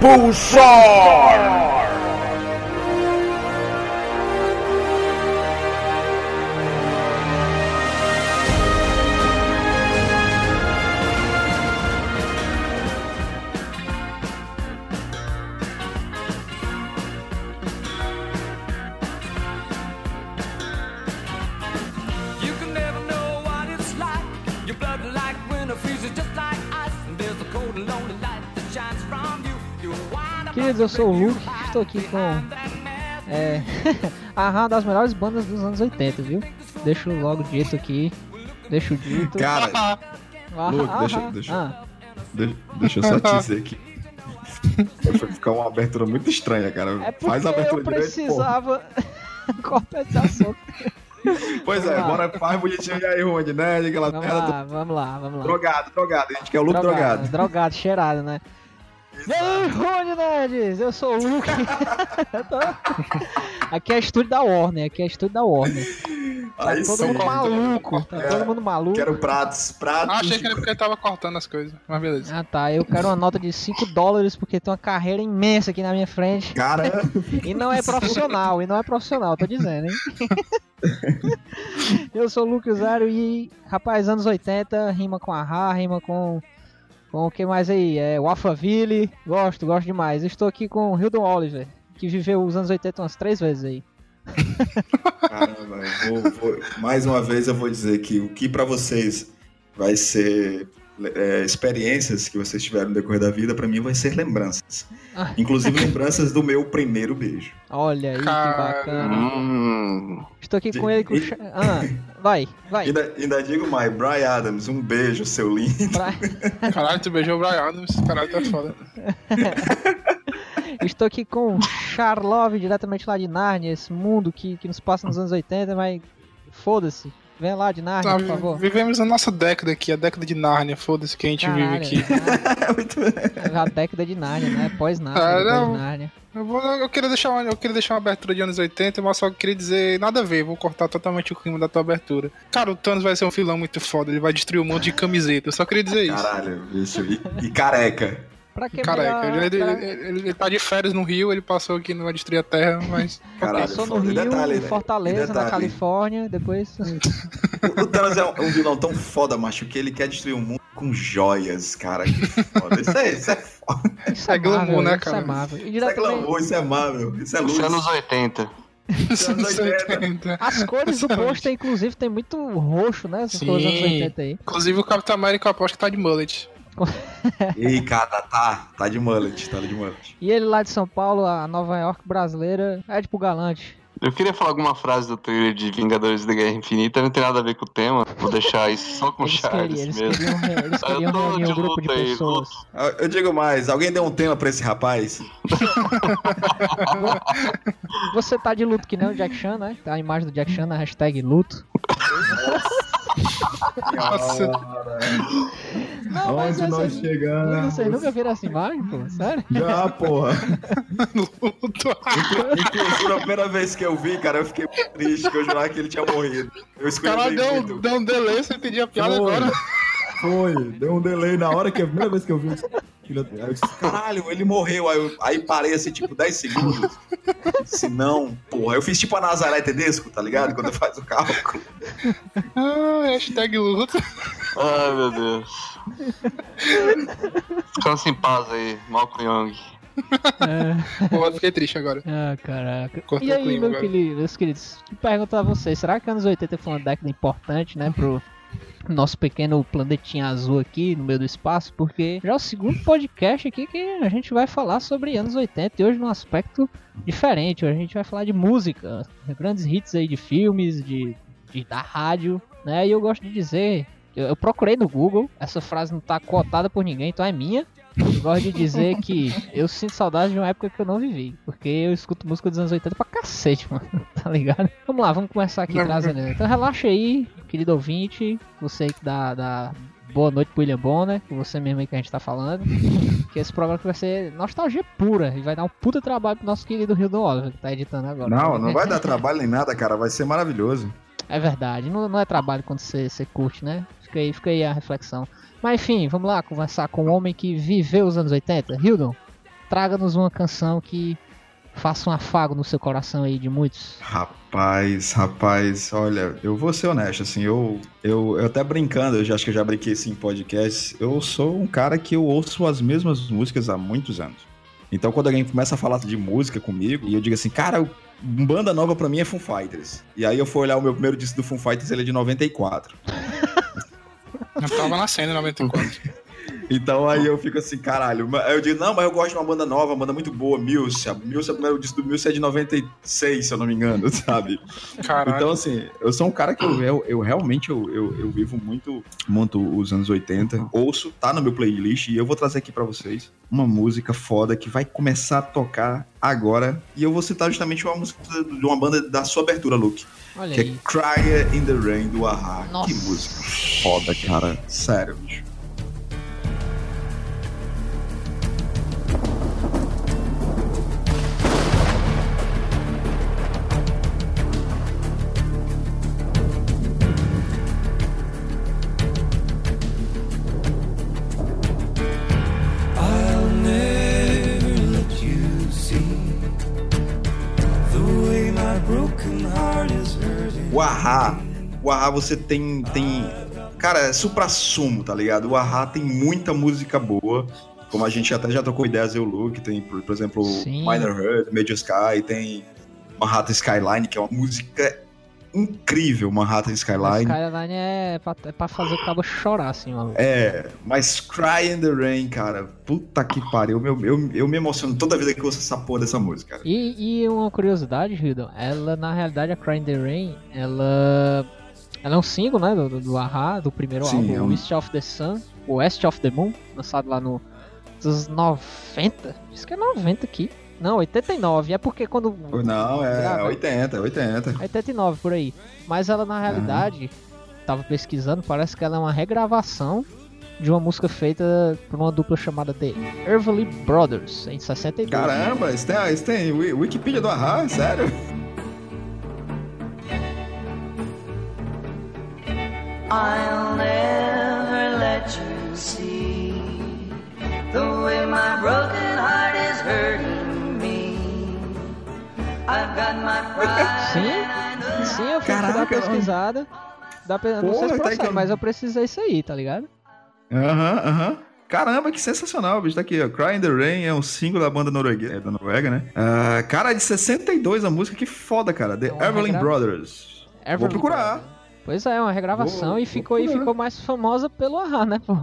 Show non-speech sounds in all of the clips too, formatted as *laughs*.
Pulsar! Eu sou o Luke, estou aqui com é, *laughs* a uma das melhores bandas dos anos 80, viu? Deixo logo dito aqui. Deixo dito. Cara, Ah, Luke, ah, deixa- ah, deixa- ah. deixa, deixa eu só te dizer que vai ficar uma abertura muito estranha, cara. É porque Faz a abertura eu precisava cortar esse assunto. Pois é, Vamos lá. bora faz bonitinho e aí, Rony, né? Aquela Vamos lá, vamos lá, vamos do... lá. drogado, drogado. A gente quer o Luke drogado. drogado, cheirado, né? E aí, Rony Nerds, eu sou o Luke. *laughs* Aqui é estúdio da Warner, aqui é estúdio da Warner. Tá Aí todo sim. mundo maluco, tá todo mundo maluco. Quero pratos, pratos. Ah, achei que era porque ele tava cortando as coisas, mas beleza. Ah tá, eu quero uma nota de 5 dólares porque tem uma carreira imensa aqui na minha frente. Cara, *laughs* E não é profissional, e não é profissional, tô dizendo, hein? *laughs* eu sou o Lucas Zero e, rapaz, anos 80, rima com a rima com. Com o que mais aí? É o Alphaville, gosto, gosto demais. Estou aqui com o Hildon Oliver, que viveu os anos 80 umas três vezes aí. caramba, eu vou, vou- mais uma vez eu vou dizer que o que pra vocês vai ser é, experiências que vocês tiveram no decorrer da vida, pra mim vai ser lembranças. Ah. Inclusive lembranças do meu primeiro beijo. Olha aí, que bacana. Hum, Estou aqui com ele com Ah, *laughs* vai, vai. Ainda, ainda digo mais, Brian Adams, um beijo, seu lindo. Pra- *laughs* Caralho, tu beijou o Brian Adams, caralho, tá foda. *laughs* Estou aqui com o Charlove, diretamente lá de Nárnia, esse mundo que, que nos passa nos anos 80, mas foda-se. Vem lá de Nárnia, Tá, por favor. vivemos a nossa década aqui, a década de Nárnia, foda-se que a gente vive Caralho, aqui. *laughs* é a década de Nárnia, né? Pós-Nárnia, Ah, não. Eu, vou- eu queria deixar uma, eu queria deixar uma abertura de anos 80, mas só queria dizer nada a ver, vou cortar totalmente o clima da tua abertura. Cara, o Thanos vai ser um vilão muito foda, ele vai destruir um monte de camiseta, eu só queria dizer isso. Caralho, bicho. E, e careca. Pra que melhor- ele, pra- ele- ele- ele tá de férias no Rio, ele passou aqui, não vai destruir a terra, mas. *laughs* Caralho, Passou no Rio, detalhe, em? Fortaleza, E na detalhe, Califórnia, depois... O, o Thanos é um, é um vilão tão foda, macho, que ele quer destruir o mundo com joias, cara. Que foda. Isso é, isso é foda. Isso É glamour, Marvel, né, Isso cara? é Marvel. E Isso é glamour, isso é Marvel, isso é luz. isso é anos 80. Isso é anos 80. as cores do pôster, inclusive, tem muito roxo, né? Essas Sim. cores dos anos 80 aí. Inclusive o Capitão América aposto que tá de mullet. Ih, cara, tá, tá de mullet, tá de mullet. E ele lá de São Paulo, a Nova York brasileira, é tipo galante. Eu queria falar alguma frase do trailer de Vingadores da Guerra Infinita, não tem nada a ver com o tema. Vou deixar isso só com o Eles queriam, Charles eles mesmo. queriam, eles *laughs* Eu queriam tô reunir de um grupo de luta aí, pessoas. Ah, Eu digo mais, alguém deu um tema pra esse rapaz? *laughs* Você tá de luto que nem o Jack Chan, né? Tá a imagem do Jack Chan na hashtag luto. Nossa, Não, mas Onde nós vocês, chegamos? vocês nunca viram essa imagem, pô? Sério? Já, porra. *laughs* Inclusive, a primeira vez que eu vi, cara, eu fiquei triste, que eu jurava que ele tinha morrido. Eu escolhi Caralho, deu, deu um delay, você entendi a piada Foi. agora. Foi, deu um delay na hora que a primeira vez que eu vi. Filho, aí eu disse, Caralho, ele morreu. Aí, eu- aí parei assim, tipo, 10 segundos. Se não, porra. Eu fiz tipo a Nazaré Tedesco, tá ligado? Quando faz o cálculo. Ah, hashtag luto. Ai, meu Deus. Descansa em paz aí, Malcolm Young. É. Pô, eu fiquei triste agora. Ah, caraca. Cortou e o aí, clima meu querido, meus queridos, que pergunta a vocês, será que anos 80 foi uma década importante, né, pro nosso pequeno planetinha azul aqui no meio do espaço? Porque já é o segundo podcast aqui que a gente vai falar sobre anos 80 e hoje num aspecto diferente. Hoje a gente vai falar de música, grandes hits aí de filmes, de, de da rádio, né, e eu gosto de dizer... Eu, eu procurei no Google, essa frase não tá cotada por ninguém, então é minha. Eu gosto de dizer que eu sinto saudade de uma época que eu não vivi. Porque eu escuto música dos anos 80 pra cacete, mano. Tá ligado? *laughs* Vamos lá, vamos começar aqui trazendo. Então relaxa aí, querido ouvinte. Você que dá, dá boa noite pro William Bonner, que você mesmo aí que a gente tá falando. Que esse programa vai ser nostalgia pura e vai dar um puta trabalho pro nosso querido Rio do Oliver, que tá editando agora. Não, não vai dar trabalho nem nada, cara. Vai ser maravilhoso. É verdade, não, não é trabalho quando você, você curte, né? Fica aí, fica aí a reflexão. Mas enfim, vamos lá conversar com um homem que viveu os anos 80. Hildon, traga-nos uma canção que faça um afago no seu coração aí de muitos. Rapaz, rapaz, olha, eu vou ser honesto, assim, eu, eu, eu até brincando, eu já acho que eu já brinquei assim em podcast, eu sou um cara que eu ouço as mesmas músicas há muitos anos. Então quando alguém começa a falar de música comigo, e eu digo assim, cara, banda nova pra mim é Foo Fighters. E aí eu fui olhar o meu primeiro disco do Foo Fighters, ele é de 94. Eu tava nascendo em 94. *laughs* Então aí eu fico assim, caralho. Aí eu digo, não, mas eu gosto de uma banda nova, uma banda muito boa, Milcia. Milcia, o primeiro disco do Milcia é de 96, se eu não me engano, *laughs* sabe? Caralho. Então, assim, eu sou um cara que eu, eu, eu realmente eu, eu, eu vivo muito, muito os anos 80. Ouço, tá no meu playlist e eu vou trazer aqui pra vocês uma música foda que vai começar a tocar agora. E eu vou citar justamente uma música de uma banda da sua abertura, Luke. Olha Que aí. é Cryer in the Rain do Ahá. Nossa. Que música foda, cara. Sério, bicho. O Ahá você tem. tem cara, é supra-sumo, tá ligado? O Ahá tem muita música boa. Como a gente até já trocou ideias, eu, Luke. Tem, por, por exemplo, Sim. Minor Heart, Major Sky. Tem Manhattan Skyline, que é uma música incrível, Manhattan Skyline. Skyline é pra, é pra fazer o cabo chorar, assim, maluco. É, mas Cry in the Rain, cara, puta que pariu. Eu, eu, eu me emociono toda vez que eu ouço essa porra dessa música. E, e uma curiosidade, Hildon, ela na realidade, a Cry in the Rain, ela, ela é um single, né, do, do, do Ahá, do primeiro Sim, álbum, é um- East of the Sun, West of the Moon, lançado lá no dos 90, diz que é 90 aqui, não, 89, é porque quando... Não, é Grava. 80, 80. 89 por aí, mas ela na realidade, tava pesquisando, parece que ela é uma regravação de uma música feita por uma dupla chamada The Everly Brothers, em 62. Caramba, isso tem, isso tem Wi- Wikipedia do Ahá, sério? I'll never let you see the way my broken heart is hurting me. I've got my pride. Sim, sim, eu fui dar uma pesquisada. Dá pra, não sei se tá processa, aí, mas eu precisei isso aí, tá ligado? Aham, aham. Caramba, que sensacional, bicho. Tá aqui, ó. Cry in the Rain é um single da banda norueguesa, é da Noruega, né? Ah, cara, é de 62 a música, que foda, cara. The É Everly regra- Brothers. Vou Everly procurar. Pois é, uma regravação Vou- e ficou, e ficou mais famosa pelo Ahá, né, pô?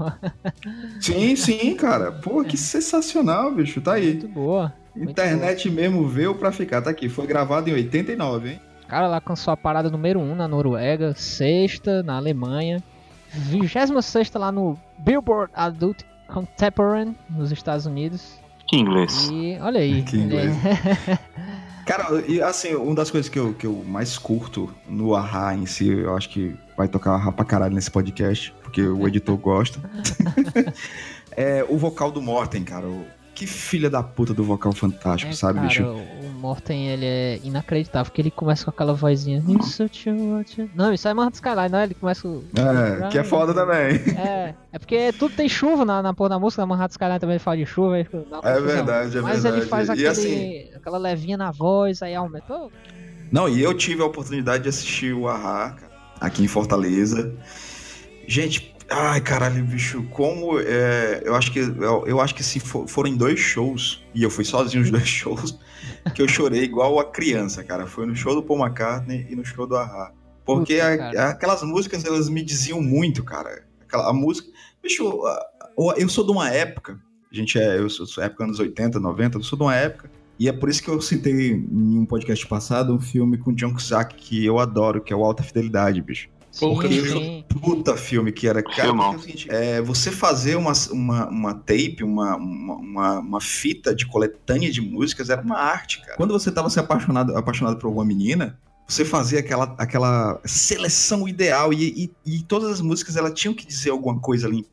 Sim, sim, cara. Pô, que sensacional, bicho. Tá aí. Muito boa. muito Internet mesmo veio pra ficar. Tá aqui. Foi gravado em 89, hein? Cara, ela alcançou a parada número 1 um na Noruega, sexta na Alemanha, 26 lá no Billboard Adult Contemporary nos Estados Unidos. Que inglês. E olha aí. Que olha aí. inglês. *laughs* Cara, e assim, uma das coisas que eu, que eu mais curto no Ahá em si, eu acho que vai tocar Ahá pra caralho nesse podcast, porque o *laughs* editor gosta. *laughs* é o vocal do Morten, cara. O- Que filha da puta do vocal fantástico, É, sabe, cara, bicho? o Morten, ele é inacreditável, porque ele começa com aquela vozinha. "Isso eu te amo". Não, isso é Manhattan Skyline, não, ele começa com... É, que é foda também. É, é porque tudo tem chuva na, na porra da música, na Manhattan Skyline também ele fala de chuva. É verdade, é Mas verdade. ele faz aquele, assim- aquela levinha na voz, aí aumentou. Não, e eu tive a oportunidade de assistir o Ahá, cara, aqui em Fortaleza. Gente, ai caralho, bicho, como é, eu acho que eu, eu acho que se for, foram dois shows e eu fui sozinho os *laughs* dois shows, que eu chorei igual a criança, cara. Foi no show do Paul McCartney e no show do Ahá. Porque Puta, a- aquelas músicas elas me diziam muito, cara. Aquela, a música, bicho, a- eu sou de uma época, a gente é, eu sou, sou época anos 80, 90, eu sou de uma época e é por isso que eu citei em um podcast passado um filme com John Cusack que eu adoro, que é o Alta Fidelidade, bicho. Sim, Incrível. sim. Puta filme que era. Cara, porque é o seguinte, é, você fazer uma, uma, uma tape, uma, uma, uma, fita de coletânea de músicas era uma arte, cara. Quando você tava se apaixonado, apaixonado por uma menina, você fazia aquela, aquela seleção ideal e, e, e todas as músicas elas tinham que dizer alguma coisa ali,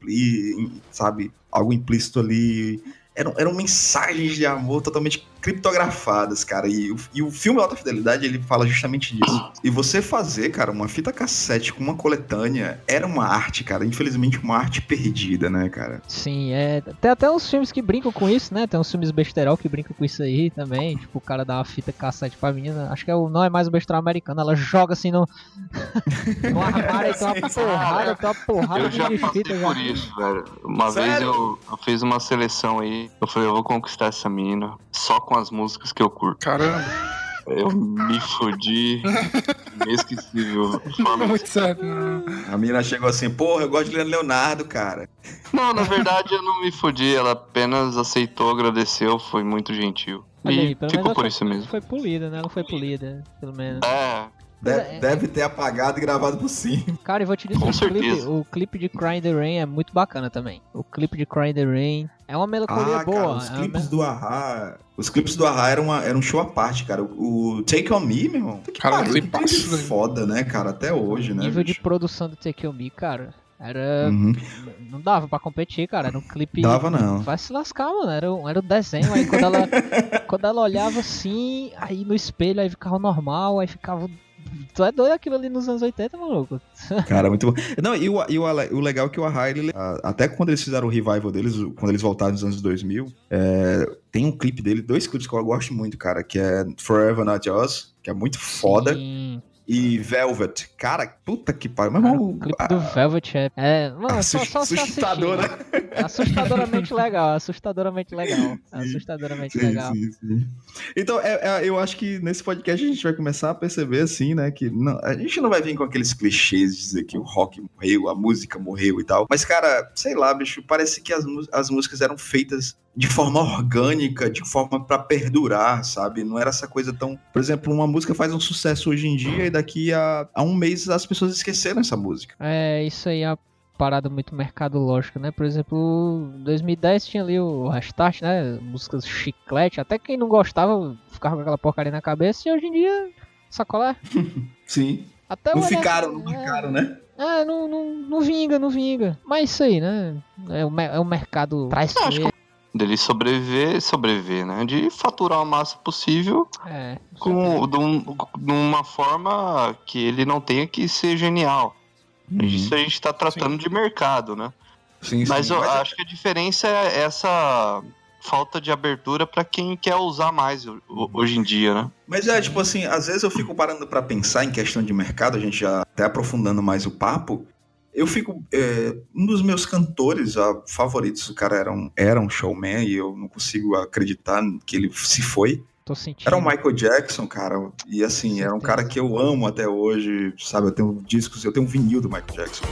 sabe? Algo implícito ali. Eram, eram mensagens de amor totalmente criptografadas, cara. E, o- e o filme Alta Fidelidade, ele fala justamente disso. E você fazer, cara, uma fita cassete com uma coletânea era uma arte, cara. Infelizmente, uma arte perdida, né, cara? Sim, é. Tem até uns filmes que brincam com isso, né? Tem uns filmes besterol que brincam com isso aí também. Tipo, o cara dá uma fita cassete pra menina. Acho que é o, não é mais o besterol americano. Ela joga assim no. *laughs* no armário e tem uma porrada, tem uma porrada Eu já de fita por já. isso, velho. Uma vez Sério? eu, eu fiz uma seleção aí. Eu falei, eu vou conquistar essa mina só com as músicas que eu curto. Caramba, Eu me fodi. Inesquecível. não muito certo, não. A menina chegou assim, porra, eu gosto de Leandro Leonardo, cara. Não, na verdade eu não me fodi. Ela apenas aceitou, agradeceu, foi muito gentil. Olha E aí, pelo ficou menos por ela isso mesmo. foi polida, né? Ela foi polida, pelo menos. É, Deve, é- deve ter apagado e gravado por cima. Cara, e vou te dizer, Com o clipe, o clipe de Cry in the Rain é muito bacana também. O clipe de Cry in the Rain é uma melancolia Ah, boa. cara, os é uma clipes mel- do Ahá... Os clipes do Ahá eram, uma, eram um show à parte, cara. O, o Take On Me, meu irmão. Que Cara, pariu, que clipe foda, né, cara? Até hoje, né, nível de produção do Take On Me, cara, era... Uhum. Não dava pra competir, cara. Era um clipe... Dava não. Vai se lascar, mano. Era, um- era o desenho. Aí quando ela, *laughs* quando ela olhava assim, aí no espelho, aí ficava normal, aí ficava... Tu é doido aquilo ali nos anos 80, maluco? *laughs* Cara, muito bom. Não, e o, e o, o legal é que o Ahá, ele, até quando eles fizeram o revival deles, quando eles voltaram nos anos 2000, é, tem um clipe dele, dois clipes que eu gosto muito, cara, que é Forever Not Yours, que é muito foda, Sim. E Velvet. Cara, puta que pariu. Mas, Cara, irmão, o clipe ah, do Velvet é. É, mano, só, Assust- só assistir, né? Assustadoramente legal, assustadoramente legal. *laughs* Assustadoramente Sim, legal. sim, sim. Então, é- é, eu acho que nesse podcast a gente vai começar a perceber, assim, né, que não- a gente não vai vir com aqueles clichês de dizer que o rock morreu, a música morreu e tal. Mas, cara, sei lá, bicho, parece que as, as músicas eram feitas de forma orgânica, de forma pra perdurar, sabe? Não era essa coisa tão. Por exemplo, uma música faz um sucesso hoje em dia e daqui a, a um mês as pessoas esqueceram essa música. É, isso aí é uma parada muito mercadológica, né? Por exemplo, em 2010 tinha ali o Restart, né? Músicas chiclete, até quem não gostava ficava com aquela porcaria na cabeça e hoje em dia, sacolé? *laughs* Sim. Até Não NF ficaram, não é, ficaram, né? É, não, não, não vinga, não vinga. Mas isso aí, né? É o, é o mercado traiçoeiro. Dele sobreviver, sobreviver, né? De faturar o máximo possível É, com, de, um- de uma forma que ele não tenha que ser genial. Isso a gente tá tratando de mercado, né? Sim, Mas sim. eu acho que a diferença é essa falta de abertura pra quem quer usar mais ho- ho- hoje em dia, né? Mas é, tipo assim, às vezes eu fico parando pra pensar em questão de mercado, a gente já até aprofundando mais o papo. Eu fico. é, um dos meus cantores ah, favoritos, o cara era um, era um showman e eu não consigo acreditar que ele se foi. tô sentindo. Era o Michael Jackson, cara. E assim, era um cara que eu amo até hoje, sabe? Eu tenho discos, eu tenho um vinil do Michael Jackson.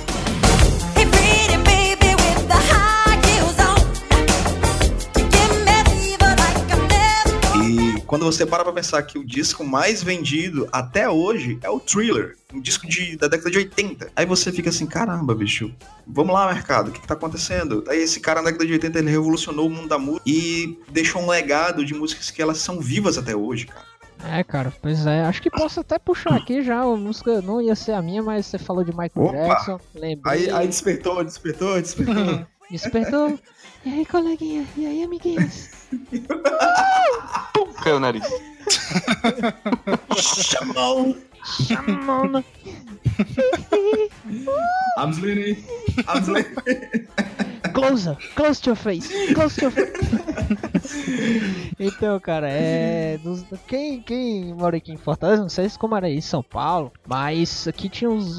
Quando você para pra pensar que o disco mais vendido até hoje é o Thriller, um disco de, da década de 80. Aí você fica assim, caramba, bicho, vamos lá, mercado, o que, que tá acontecendo? Aí esse cara na década de 80 ele revolucionou o mundo da música e deixou um legado de músicas que elas são vivas até hoje, cara. É, cara, pois é. Acho que posso até puxar aqui já. A música não ia ser a minha, mas você falou de Michael Opa! Jackson. Lembrei. Aí, aí despertou, despertou, despertou. *laughs* Despertou. E aí, coleguinha? E aí, amiguinhos? Pum, caiu o nariz. Chamou! Chamando. I'm Slinny. I'm Slinny. Closer, close to your face, close to your face. então, cara, é. dos- quem, quem mora aqui em Fortaleza, não sei se como era aí em São Paulo, mas aqui tinha uns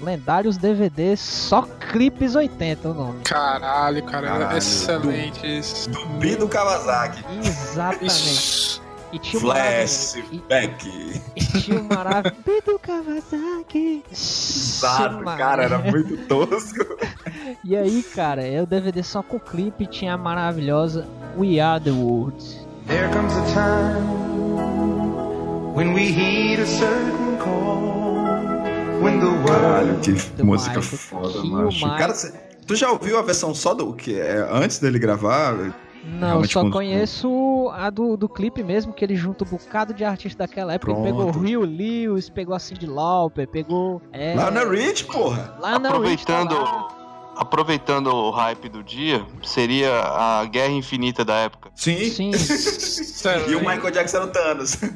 lendários DVDs só clipes 80 o nome. Caralho, cara, Caralho. excelentes. Zumbi do Kawasaki. Exatamente. E tinha um Flash, maravilhoso- back. E, e tinha um maravilhoso do Kawasaki. Exato, cara, era muito tosco. E aí, cara, é o DVD só com clipe tinha a maravilhosa We Are The World. There comes a time when we heed a certain call. When the world Caralho, que Do música Michael. foda, Que macho. o Cara, cê- tu já ouviu a versão só do que é antes dele gravar? Não, só com- conheço a do, do clipe mesmo, que ele junta um bocado de artista daquela época. Ele pegou. Rio Lewis, pegou a Cindy Lauper, pegou. É, Lionel Rich, porra. Lionel Rich tá Aproveitando, lá. aproveitando o hype do dia, seria a Guerra Infinita da época. Sim. Sim. *laughs* E o? Michael Jackson era o Thanos. *laughs*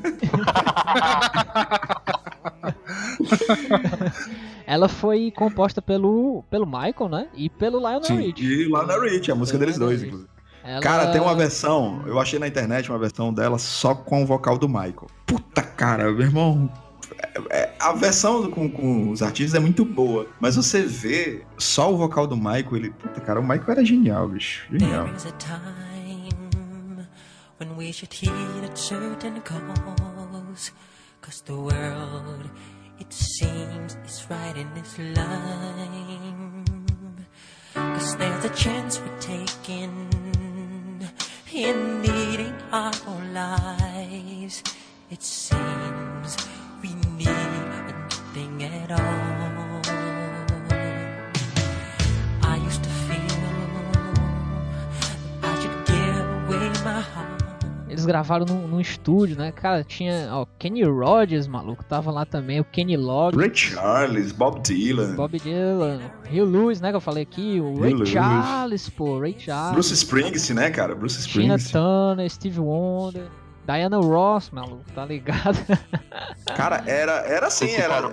*laughs* Ela foi composta pelo, pelo Michael, né? E pelo Lionel Sim. Rich. E Lionel Rich, a música deles dois, inclusive. Ela- Cara, tem uma versão, eu achei na internet uma versão dela só com o vocal do Michael. Puta cara, meu irmão. é- é- a versão com, com os artistas é muito boa, mas você vê só o vocal do Michael, ele. Puta cara, o Michael era genial, bicho. Genial. There is a time when we should heed a certain cause. Cause the world, it seems, it's right in its line. Cause there's a chance we're taking in needing our own lives. It seems we need nothing at all. Eles gravaram num, num estúdio, né? Cara, tinha. Ó, Kenny Rogers, maluco, tava lá também. O Kenny Log. Ray Charles, Bob Dylan, Bob Dylan, Rio Lewis, né? Que eu falei aqui. O Ray Lewis. Charles, pô. Ray Charles. Bruce Springsteen, né, cara? Bruce Tina Springsteen. Turner, Steve Wonder. Diana Ross, maluco, tá ligado? *laughs* Cara, era, era assim, era, era.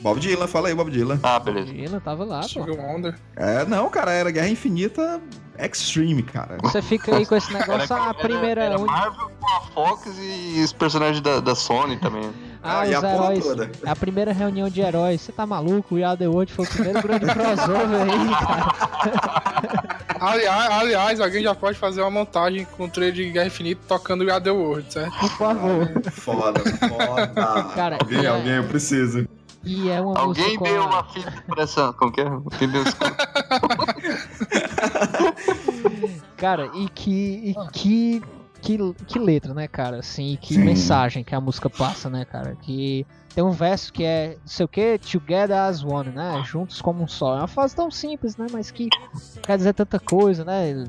Bob Dylan, fala aí, Bob Dylan. Ah, beleza. Dylan tava lá, pô. Stevie Wonder. É, não, cara, era Guerra Infinita Extreme, cara. Você fica aí com esse negócio, ah, a primeira. Era, uni- Marvel com a Fox e os personagens da, da Sony também. Ah, Ah, e os a porra heróis. toda. A primeira reunião de heróis. Você tá maluco? O Yard the World foi o primeiro grande crossover aí, cara. *laughs* Aliás, aliás, alguém já pode fazer uma montagem com o trailer de Guerra Infinita tocando o The World, certo? Por favor. Foda, foda. Cara, alguém, é- alguém, eu preciso. E é uma Alguém deu a- uma fita por essa. Como que é? *laughs* Cara, e que. E que. Que, que letra, né, cara? Assim, e que Sim. mensagem que a música passa, né, cara? Que tem um verso que é, não sei o que, together as one, né? Juntos como um só. É uma frase tão simples, né? Mas que quer dizer tanta coisa, né?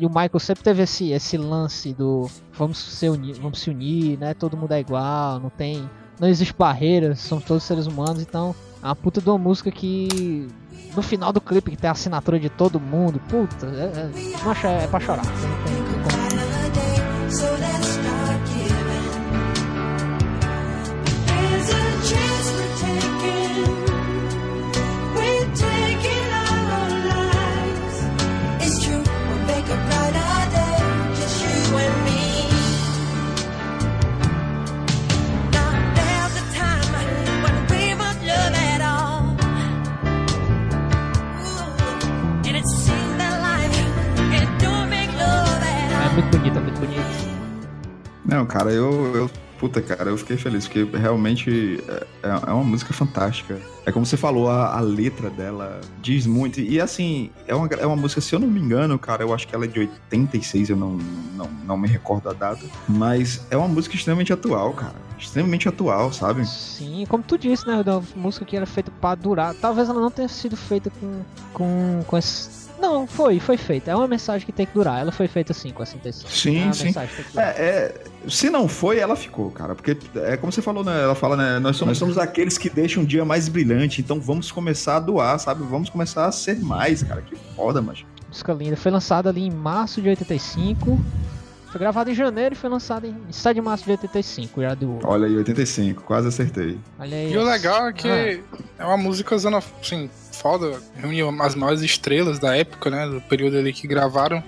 E o Michael sempre teve esse, esse lance do vamos se, unir, vamos se unir, né? Todo mundo é igual, não tem. Não existe barreiras, somos todos seres humanos, então é uma puta de uma música que. No final do clipe que tem a assinatura de todo mundo, puta, é, é, macho, é pra chorar. Não, cara, eu, eu. Puta, cara, eu fiquei feliz, porque realmente é, é uma música fantástica. É como você falou, a, a letra dela diz muito. E assim, é uma, é uma música, se eu não me engano, cara, eu acho que ela é de 86, eu não, não, não me recordo a data. Mas é uma música extremamente atual, cara. Extremamente atual, sabe? Sim, como tu disse, né? Da música que era feita pra durar. Talvez ela não tenha sido feita com. com, com esse. Não, foi, foi feita. É uma mensagem que tem que durar. Ela foi feita assim, com essa intenção. Sim, é sim. É, é, se não foi, ela ficou, cara. Porque é como você falou, né? Ela fala, né? Nós somos, nós somos aqueles que deixam um dia mais brilhante. Então vamos começar a doar, sabe? Vamos começar a ser mais, cara. Que foda, mas. Música linda. Foi lançada ali em março de 85. Foi gravada em janeiro e foi lançada em 7 de março de 85. Já do. Olha aí, 85, quase acertei. Olha aí. E o legal é que Ah. é uma música zona, assim, foda, reuniu as maiores estrelas da época, né, do período ali que gravaram.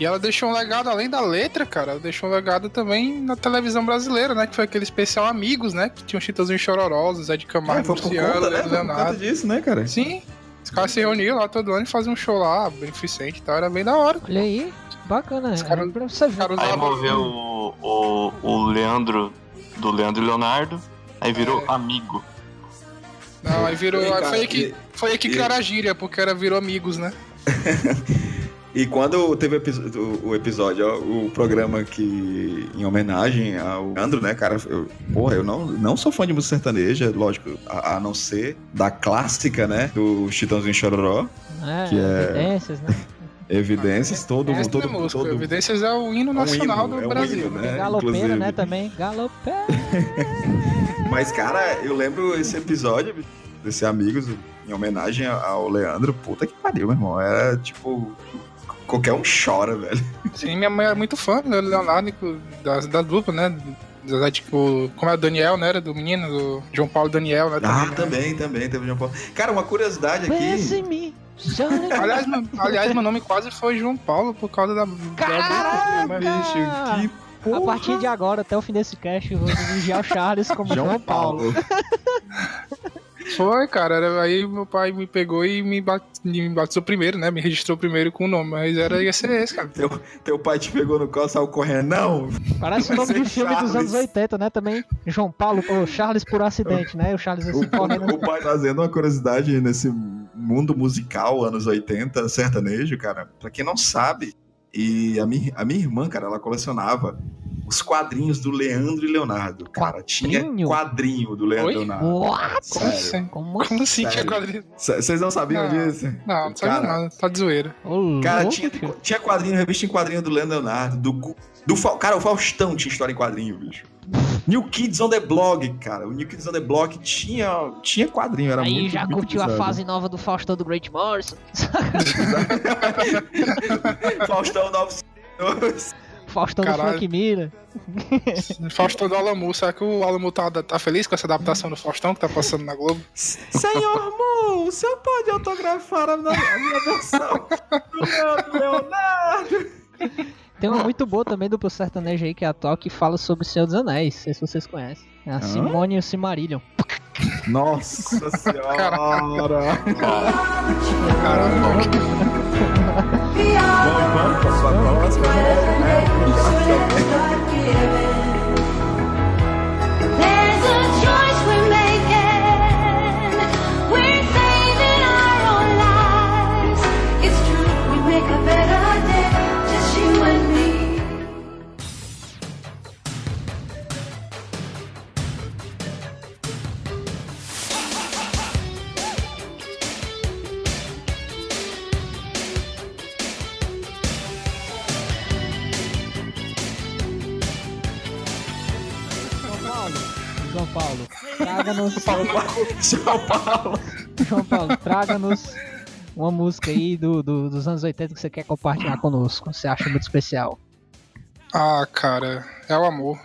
E ela deixou um legado, além da letra, cara, ela deixou um legado também na televisão brasileira, né, que foi aquele especial Amigos, né, que tinha o Chitãozinho Chororoso, Zé de Ah, Camargo, foi por Luciano, conta, né? Foi por conta Leonardo. disso, né, cara? Sim, os caras se reuniam lá todo ano e faziam um show lá, beneficente e tal, era bem da hora. Olha aí. Bacana. Os é caras- pra você ver. Aí envolveu o, o, o Leandro, do Leandro e Leonardo. Aí virou É. amigo. Não, aí virou. Cara, foi aí que, foi aí que e- criaram a gíria, porque era virou amigos, né? *laughs* E quando teve o episódio, ó, o programa que em homenagem ao Leandro, né, cara? Eu, porra, eu não, não sou fã de música sertaneja, lógico, a, a não ser da clássica, né? Do Chitãozinho Chororó, É, Que é- evidências, né? *laughs* Evidências, todo Essa todo é música. todo Evidências é o hino um nacional hino, é do um Brasil. hino, né? Galopeira, inclusive. né, também. Galopeira. *laughs* Mas, cara, eu lembro esse episódio desse Amigos em homenagem ao Leandro. Puta que pariu, meu irmão. Era tipo. Qualquer um chora, velho. Sim, minha mãe era muito fã do Leonardo, da, da dupla, né? Tipo, como é o Daniel, né? Era do menino, do João Paulo Daniel, né? Ah, né? também, também. Teve João Paulo. Cara, uma curiosidade Pense aqui. em mim. Chore- *laughs* Aliás, meu, aliás, meu nome quase foi João Paulo por causa da. Caraca! da- Bicho, que A porra. partir de agora, até o fim desse cast, eu vou elogiar o Charles como João, Paulo. *laughs* Foi, cara. Era, aí meu pai me pegou e me, bat, me batizou primeiro, né? Me registrou primeiro com o nome. Mas era, ia ser esse, cara. Teu, teu pai te pegou no colo, saiu correndo. Não! Parece o nome de filme dos Charles. anos 80, né? Também. João Paulo, ou Charles por acidente, né? O Charles assim correndo. O, o pai trazendo uma curiosidade nesse mundo musical, anos 80, sertanejo, cara. Pra quem não sabe, e a minha, a minha irmã, cara, ela colecionava os quadrinhos do Leandro e Leonardo. Cara, tinha Quadrinho? quadrinho do Leandro Oi? e Leonardo. What? Como assim? Como assim? Como assim tinha quadrinho? Vocês não sabiam Não. disso? Não, não sabia Cara, nada. Tá de zoeira. Ô, Cara, louco, tinha, tinha quadrinho, revista em quadrinho do Leandro e Leonardo, do, do Fal- Cara, o Faustão tinha história em quadrinho, bicho. New Kids on the Blog, cara. O New Kids on the Blog tinha, tinha quadrinho, era Aí muito já muito curtiu a bizarro. fase nova do Faustão do Great Morrison? *laughs* Faustão 952. Faustão do Caralho. Frank Miller. *laughs* Faustão do Alamu. Será que o Alamu tá, tá feliz com essa adaptação do Faustão que tá passando na Globo? *laughs* Senhor Mu, o senhor pode autografar a minha, a minha versão do Leonardo? Tem uma muito boa também do sertanejo aí, que é atual, que fala sobre o Senhor dos Anéis. Não sei se vocês conhecem. É a Simone e o Cimarillion. Nossa *laughs* senhora. Vamos, vamos, vamos, There's a choice we're making. We're saving our own lives. It's true, we make a better João Paulo, traga-nos. São Paulo. João Paulo, traga-nos uma música aí do, do- dos anos 80 que você quer compartilhar conosco. Você acha muito especial. Ah, cara. É o amor.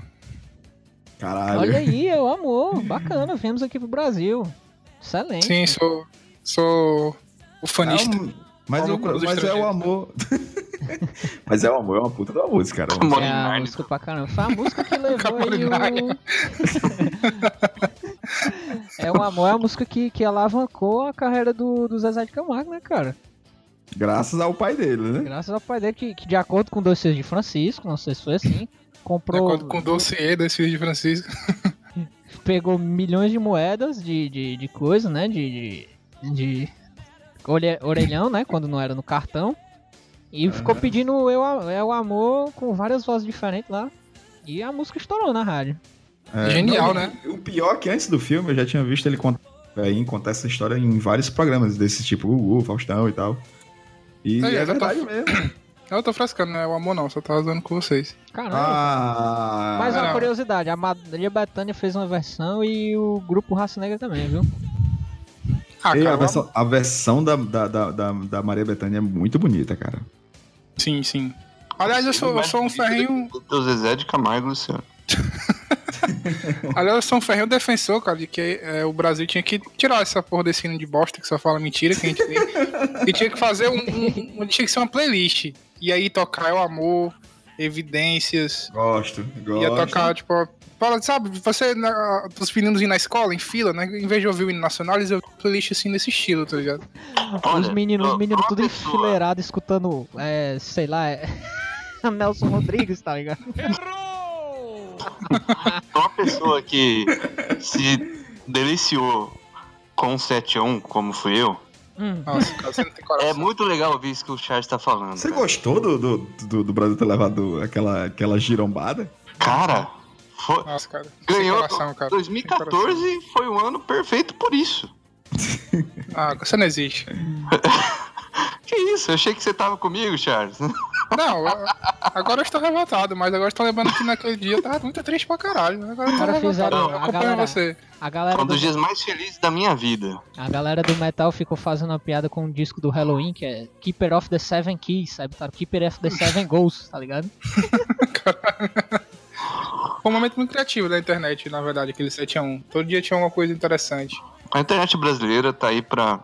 Caralho. Olha aí, eu amor. Bacana, viemos aqui pro Brasil. Excelente. Sim, sou. Sou. O É fanista. um- mas, o- mas é o amor. *laughs* mas é o amor, é uma puta da música, cara. Amor. É a Molinário. música pra caramba. Foi a música que *laughs* levou aí o... *laughs* É o amor, é a música que, que alavancou a carreira do, do Zezé de Camargo, né, cara? Graças ao pai dele, né? Graças ao pai dele, que, que de acordo com dois filhos de Francisco, não sei se foi assim, De comprou, acordo com o dossiê desse filho de Francisco. pegou milhões de moedas de, de, de coisa, né, de, de, de orelhão, né, quando não era no cartão, e ficou pedindo eu, A- é o amor com várias vozes diferentes lá, e a música estourou na rádio. É, Genial, não, né? O pior é que antes do filme eu já tinha visto ele contar, aí, contar essa história em vários programas desse tipo, Gugu, Faustão e tal. E Aí, é eu tô- verdade mesmo. *coughs* Eu tô frescando, não é o amor não, só tava usando com vocês. Caramba. Ah, Mas uma curiosidade, a Maria Bethânia fez uma versão e o grupo Raça Negra também, viu? Ah, e cara, a o versão, a versão da, da, da, da, da Maria Bethânia é muito bonita, cara. Sim, sim. Aliás, eu sou, eu sou um ferrinho. Do Zezé de Camargo Luciano. *laughs* Aliás, eu sou um ferrinho defensor, cara, de que é, o Brasil tinha que tirar essa porra desse hino de bosta que só fala mentira que a gente tem. *laughs* e tinha que fazer um, um- um- Tinha que ser uma playlist. E aí tocar é o amor, evidências. Gosto, gosto. Ia tocar, tipo. Fala, sabe, você, na, os meninos indo na escola, em fila, né? Em vez de ouvir o hino nacional, eles ouvem playlist assim nesse estilo, tá ligado? Olha, os meninos, os meninos tudo pessoa- enfileirado, escutando, é, sei lá, é... *laughs* Nelson Rodrigues, tá ligado? Uma pessoa que se deliciou com o 7 a 1, como fui eu, Hum. Nossa, cara, você não tem coração. É muito legal ouvir isso que o Charles tá falando. Você cara. gostou do, do, do, do Brasil ter levado aquela, aquela girombada? Cara, foi- Nossa, cara. ganhou. Cara. Sem coração. 2014 foi um ano perfeito por isso. Ah, você não existe. *laughs* Que isso? Eu achei que você tava comigo, Charles. Não, agora eu estou revoltado, mas agora eu estou lembrando que naquele dia eu tava muito triste pra caralho. Agora eu tô revoltado. fizeram- Eu acompanho galera- você. A galera, Foi um do, dos dias mais felizes da minha vida. a galera do metal ficou fazendo uma piada com um disco do Halloween, que é Keeper of the Seven Keys, sabe? Keeper of the Seven *laughs* Ghosts, tá ligado? Foi um momento muito criativo da internet, na verdade, aquele 7x1. Todo dia tinha uma coisa interessante. A internet brasileira tá aí pra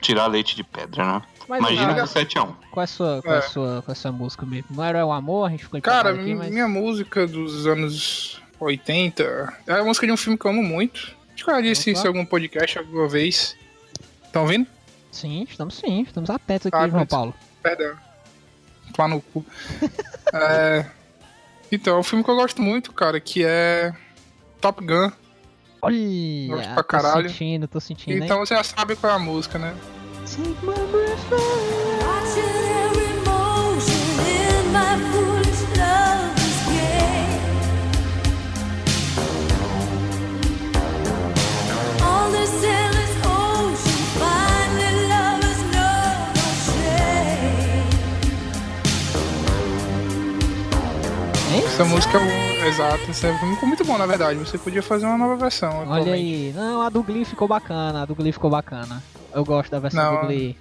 tirar leite de pedra, né? Mas, Imagina cara, com 7x1. Qual é a sua, qual é. a É. sua, qual é a sua música mesmo? Não era o amor, a gente ficou Cara, aqui, mas... minha música dos anos 80 é a música de um filme que eu amo muito. Acho que eu já disse isso em algum podcast alguma vez. Estão ouvindo? Sim, estamos sim, estamos atentos aqui, Ah, João Paulo. Perdão. Lá no cu. *laughs* É, Então, é um filme que eu gosto muito, cara, que é Top Gun. Olha, Gosto pra tô caralho. sentindo, tô sentindo, hein? Então você já sabe qual é a música, né? Take my breath away. Essa música é Exato, esse é um filme muito bom, na verdade. Você podia fazer uma nova versão. Olha aí. Não, a do Glee ficou bacana, a do Glee ficou bacana. Eu gosto da versão Não. do Glee.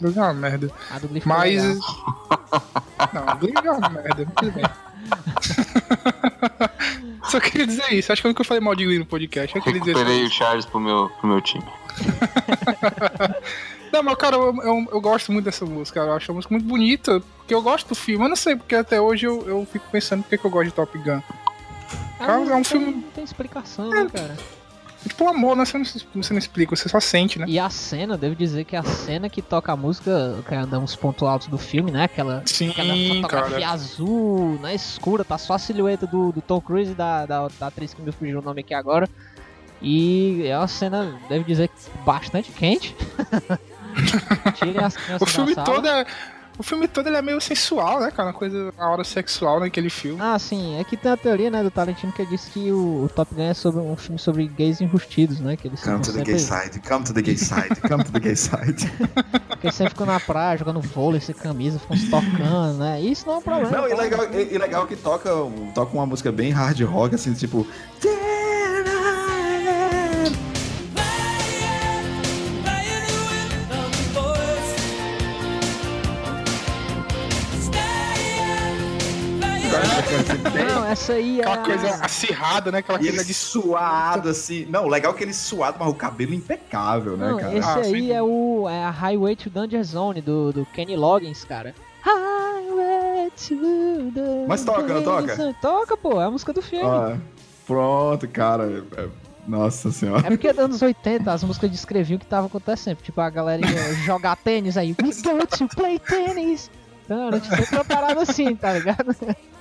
Glee é uma merda. A do Glee ficou Mas. legal. *laughs* Não, Glee é uma merda, tudo bem. *laughs* Só queria dizer isso. Acho que eu nunca falei mal de Glee no podcast. Eu Recuperei o Charles pro meu, pro meu time. *laughs* Não, mas cara, eu, eu, eu gosto muito dessa música. Eu acho a música muito bonita. Porque eu gosto do filme. Eu não sei, porque até hoje eu, eu fico pensando por que eu gosto de Top Gun. Cara, Ah, é um filme- Não tem explicação, né, cara? É tipo um amor, né? Você não, você não explica, você só sente, né? E a cena, devo dizer que a cena que toca a música, que é um dos pontos altos do filme, né? Aquela, Sim, aquela fotografia cara. azul, na escura, tá só a silhueta do, do Tom Cruise e da, da, da atriz que me fugiu o nome aqui agora. E é uma cena, devo dizer, bastante quente. *laughs* Tirem as crianças O filme da sala. todo é. O filme todo ele é meio sensual, né, cara? Uma coisa, a hora sexual naquele filme. Ah, sim, é que tem a teoria, né, do Tarantino que diz que o, o Top Gun é sobre um filme sobre gays enrustidos, né? Que eles Come to the gay side, come to the gay side, *laughs* come to the gay side. que eles sempre ficam na praia jogando vôlei, sem camisa, ficam se tocando, né? Isso não é um problema. Não, e tá? legal, e, e legal que toca, toca uma música bem hard rock, assim, tipo. Não, essa aí é. Aquela a- coisa acirrada, né? Aquela E ele coisa de suado, assim. Não, legal que ele suado, mas o cabelo impecável, né, Não, cara? esse Ah, aí é o é a Highway to Danger Zone do, do Kenny Loggins, cara. Highway to the Mas toca, não toca? Danger. Toca, pô, é a música do filme. Ah, pronto, cara. é- Nossa senhora. É porque nos anos 80 as músicas descreviam o que tava acontecendo. Tipo, a galera ia jogar tênis aí. We go to play tennis. Então, a gente sempre uma parada assim, tá ligado?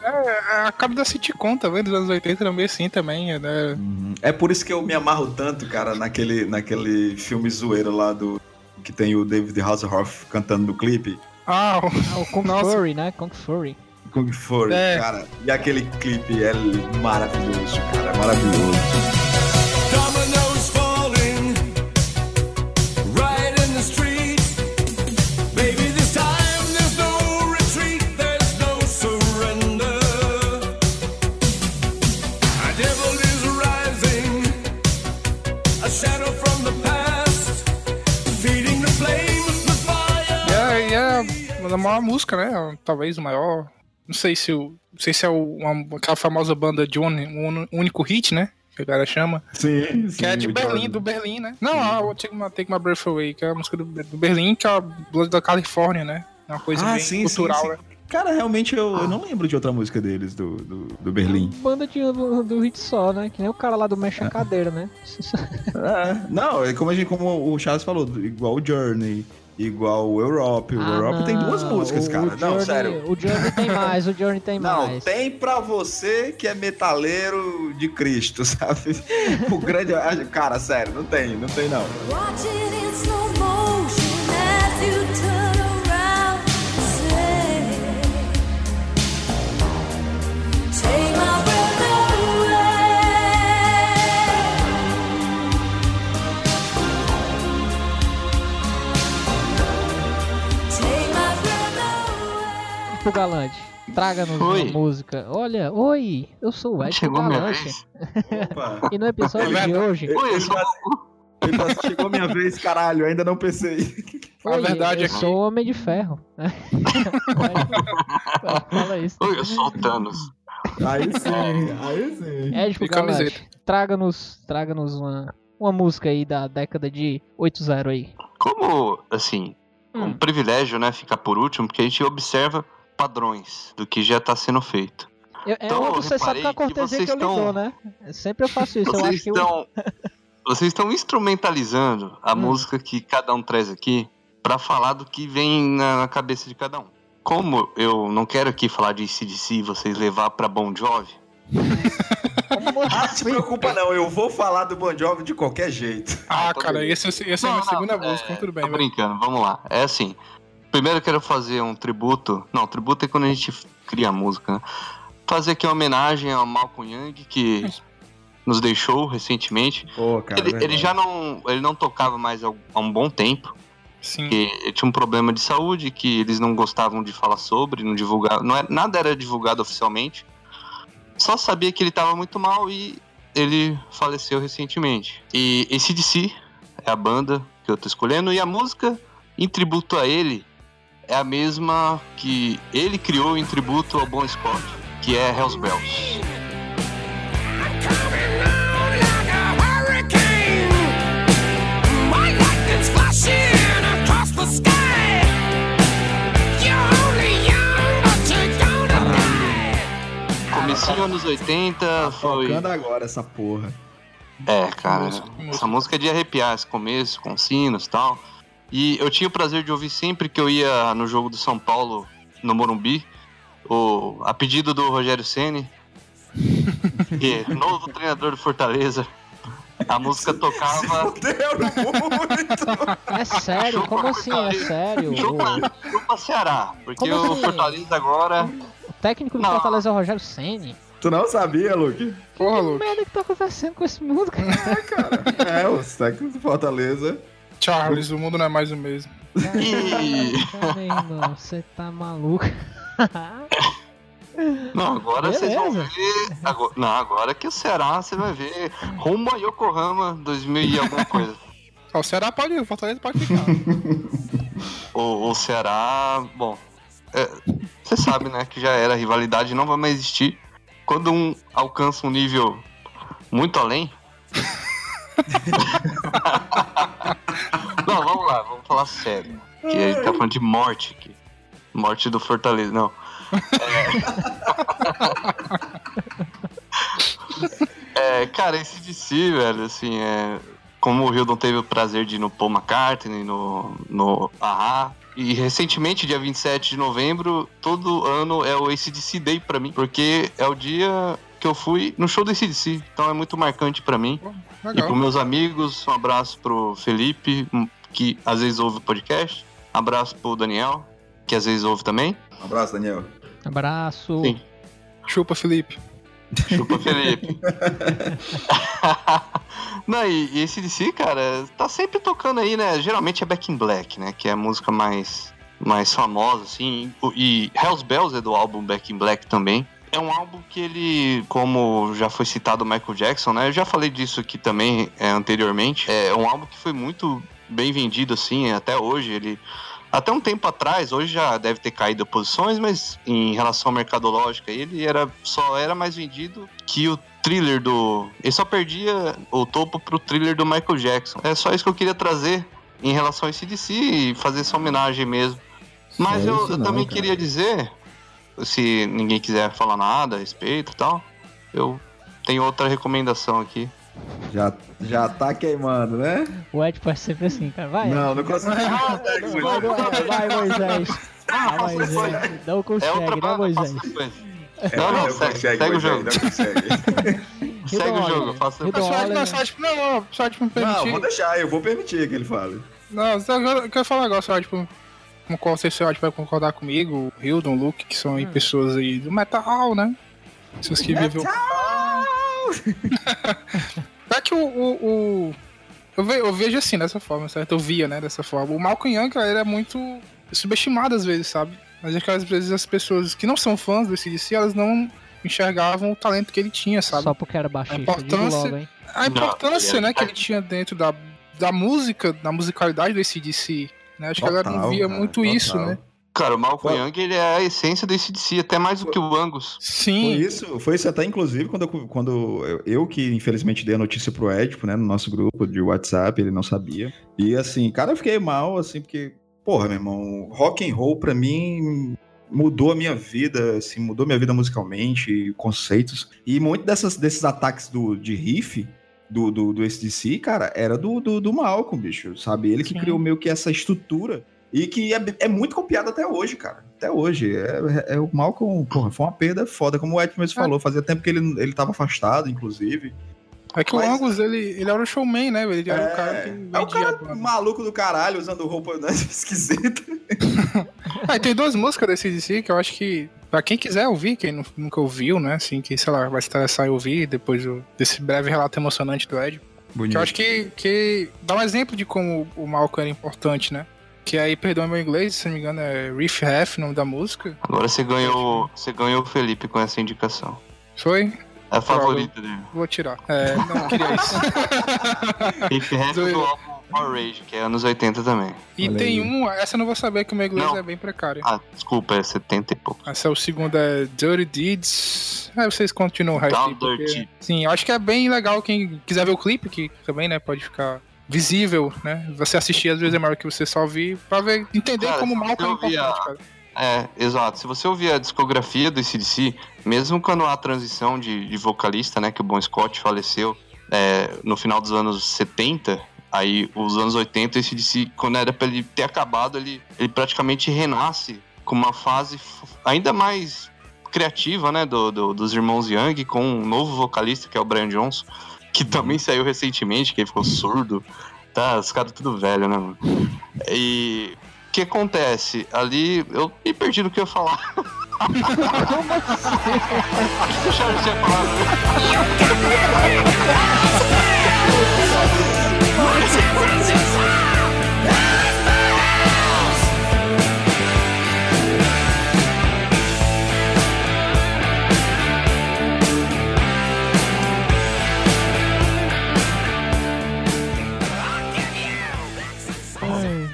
É, é a cara da sitcom também, dos anos 80 era meio assim também, né? É por isso que eu me amarro tanto, cara, naquele, naquele filme zoeiro lá do. Que tem o David Hasselhoff cantando no clipe. Ah, o- o Kung. Fury, né? Kung Fury. Kung Fury, É. cara. E aquele clipe é maravilhoso, cara. Maravilhoso. É uma maior música, né? Talvez o maior. Não sei se o. Não sei se é o, uma, aquela famosa banda Johnny, um único hit, né? Que a galera chama. Sim, sim. Que é de Berlim, do Berlim, né? Não, a o Take My, Take My Breath Away, que é a música do, do Berlim, que é a blues da Califórnia, né? É uma coisa Ah, bem sim, cultural, sim, né? sim. Cara, realmente eu, eu não lembro de outra música deles, do, do, do Berlim. Banda de, do, do hit só, né? Que nem o cara lá do Mexe a Cadeira, né? *laughs* É, não, é como, a gente, como o Charles falou, igual o Journey, igual o Europe. O Ah, Europe tem duas não, músicas, o- cara. o não, Journey- sério. O Journey tem mais, o Journey tem *laughs* Não, mais. tem pra você que é metaleiro de Cristo, *laughs* sabe? O grande. Cara, sério, não tem, não tem não. Watching in slow motion Galante, traga-nos uma música. Olha, oi, eu sou o Edson Chegou minha Galante. *laughs* E no episódio de hoje, Oi, eu Ele sou chegou minha vez, caralho, ainda não pensei. A oi, verdade eu é que- sou o Homem de Ferro. *laughs* Fala isso. Oi, eu sou o Thanos. Aí sim, aí sim. E. Galante, traga-nos traga uma, uma música aí da década de 80 aí. Como, assim, um Hum. privilégio, né, ficar por último, porque a gente observa padrões do que já tá sendo feito. Eu, é Então, eu você sabe que é a reparei que cortesia que, vocês eu lhe dou, estão- né? Sempre eu faço isso. eu Vocês que eu- estão, *laughs* vocês estão instrumentalizando a Hum. música que cada um traz aqui pra falar do que vem na cabeça de cada um. Como eu não quero aqui falar de CDC e vocês levar pra Bon Jovi, Ah, se preocupa não, eu vou falar do Bon Jovi de qualquer jeito. Ah, tá cara, esse é a minha Não, não, segunda é, música, tudo bem, Tô velho. brincando, vamos lá. É assim. Primeiro eu quero fazer um tributo. Não, tributo é quando a gente cria a música, né? Fazer aqui uma homenagem ao Malcolm Young, que nos deixou recentemente. Pô, cara. ele, ele já não, ele não tocava mais há um bom tempo. Sim. Porque ele tinha um problema de saúde que eles não gostavam de falar sobre, não divulgar, não é, nada era divulgado oficialmente. Só sabia que ele estava muito mal e ele faleceu recentemente. E ACDC é a banda que eu tô escolhendo e a música em tributo a ele é a mesma que ele criou em tributo ao Bon Scott, que é Hells Bells. Comecinho anos 80, foi Tocando agora essa porra. É, cara, essa música é de arrepiar, esse começo, com sinos e tal. E eu tinha o prazer de ouvir sempre que eu ia no jogo do São Paulo, no Morumbi, o, a pedido do Rogério Ceni, *laughs* que é novo treinador do Fortaleza. A música tocava. *laughs* Fudeu muito. É sério? Chupa Como assim? É sério? Chupa, chupa Ceará, porque Como o assim? Fortaleza agora. o técnico do Não. Fortaleza é o Rogério Ceni. Tu não sabia, Luke? Porra, Que Luke. merda que tá acontecendo com esse mundo, *laughs* cara? É, os técnicos do Fortaleza. Charles, o mundo não é mais o mesmo. E. Caraca, meu irmão, você tá maluco. Não, agora vocês vão ver. Agora, não, agora que o Ceará você vai ver rumo a Yokohama 2000 e alguma coisa. *laughs* O Ceará pode ir, o Fortaleza pode ficar. O, o Ceará, bom, é, você sabe, né, que já era, a rivalidade não vai mais existir. Quando um alcança um nível muito além. *laughs* *laughs* não, vamos lá, vamos falar sério. Que a gente tá falando de morte aqui. Morte do Fortaleza, não. É, *laughs* é cara, esse DC, velho, assim, é. Como o Hildon teve o prazer de ir no Paul McCartney, no, no Ahá. E recentemente, dia 27 de novembro, todo ano é o ACDC Day pra mim, porque é o dia que eu fui no show do ACDC. Então é muito marcante pra mim. E Legal. pros meus amigos, um abraço pro Felipe, um, que às vezes ouve o podcast. Abraço pro Daniel, que às vezes ouve também. Um abraço, Daniel. Abraço. Sim. Chupa, Felipe. Chupa *laughs* Felipe. *laughs* Não, e, e esse DC, cara, tá sempre tocando aí, né? Geralmente é Back in Black, né? Que é a música mais, mais famosa, assim. E Hells Bells é do álbum Back in Black também. É um álbum que ele, como já foi citado o Michael Jackson, né? Eu já falei disso aqui também é, anteriormente. É um álbum que foi muito bem vendido, assim, até hoje. Ele. Até um tempo atrás, hoje já deve ter caído posições, mas em relação à mercadológica, ele era só era mais vendido que o thriller do. Ele só perdia o topo pro thriller do Michael Jackson. É só isso que eu queria trazer em relação a esse DC e fazer essa homenagem mesmo. Mas É eu, eu não, também cara. queria dizer, se ninguém quiser falar nada a respeito e tal, eu tenho outra recomendação aqui. Já, já tá queimando, né? O Ed faz sempre assim, cara. Vai. Não, não consigo. Vai, vai, vai, Moisés. Vai, Moisés. Não É outra consegue, né, Moisés? É, Não, não, não segue, consegue, segue o jogo. Não consegue. Segue o jogo, faça Só, não, só, tipo, não, não, só, tipo, me Não, permitir. vou deixar, eu vou permitir que ele fale. Não, só eu quero falar um negócio, ó, tipo, com qual você vai concordar comigo, o Hildon, o Luke, que são aí pessoas aí do metal, né? Pessoas que vivem. *laughs* É que o. o, o- eu, ve- eu vejo assim, dessa forma, certo? Eu via, né, dessa forma. O Malcolm Young, cara, ele é muito subestimado às vezes, sabe? Mas é que às vezes as pessoas que não são fãs do ACDC, elas não enxergavam o talento que ele tinha, sabe? Só porque era baixista. A importância- logo, hein? A importância, Não, né, que ele tinha dentro da, da música, da musicalidade do ACDC. Né? Acho que a galera não Total, via cara, muito isso, total. né? Cara, o Malcolm Foi- Young, ele é a essência do ACDC, até mais do que o Angus. Foi Sim. isso, foi isso até, inclusive, quando, eu, quando eu, eu que infelizmente dei a notícia pro Edipo, né, no nosso grupo de WhatsApp, ele não sabia. E assim, cara, eu fiquei mal, assim, porque, porra, meu irmão, rock and roll pra mim mudou a minha vida, assim, mudou minha vida musicalmente, conceitos. E muito dessas, desses ataques do, de riff do, do, do SDC, cara, era do, do, do Malcolm, bicho, sabe? Ele que Sim. criou meio que essa estrutura e que é, é muito copiado até hoje, cara. Até hoje. É, é- é o Malcolm, porra, foi uma perda foda, como o Ed mesmo É. falou. Fazia tempo que ele, ele tava afastado, inclusive. É que Mas- o Angus, ele, ele era o showman, né? Ele era é, o cara que é o cara maluco do caralho, usando roupa né, *laughs* esquisita. *laughs* Ah, e tem duas músicas desse DC que eu acho que, pra quem quiser ouvir, quem nu- nunca ouviu, né? Assim, que, sei lá, vai se interessar em ouvir depois do- desse breve relato emocionante do Ed. Que eu acho que, que dá um exemplo de como o Malcolm era importante, né? Que aí, perdão meu inglês, se não me engano, é Riff Half, o nome da música. Agora você ganhou, você ganhou o Felipe com essa indicação. Foi? É a favorita dele. Vou tirar. É, não queria isso. *laughs* Riff Raff Zoeira. do álbum Power Rage, que é anos 80 também. E Olha tem aí. um, essa eu não vou saber que o meu inglês Não. é bem precário. Ah, desculpa, é 70 e pouco. Essa é o segundo, é Dirty Deeds. Aí vocês continuam o aí, porque-. Sim, eu acho que é bem legal quem quiser ver o clipe, que também, né, pode ficar visível, né? Você assistir às vezes é melhor que você só ouvir, pra ver, entender Cara, como o se Malcolm é você ouvir a- importante, cara. É, exato. Se você ouvir a discografia do ACDC, mesmo quando há a transição de, de vocalista, né, que o Bon Scott faleceu é, no final dos anos 70, aí os anos 80, o ACDC, quando era pra ele ter acabado, ele, ele praticamente renasce com uma fase ainda mais criativa, né, do, do- dos irmãos Young, com um novo vocalista, que é o Brian Johnson, que também saiu recentemente, que ele ficou surdo. Tá, os caras tudo velho, né, mano? E o que acontece? Ali, eu me perdi no que eu ia falar. *laughs* Como assim? O Charles tinha falado. Ai,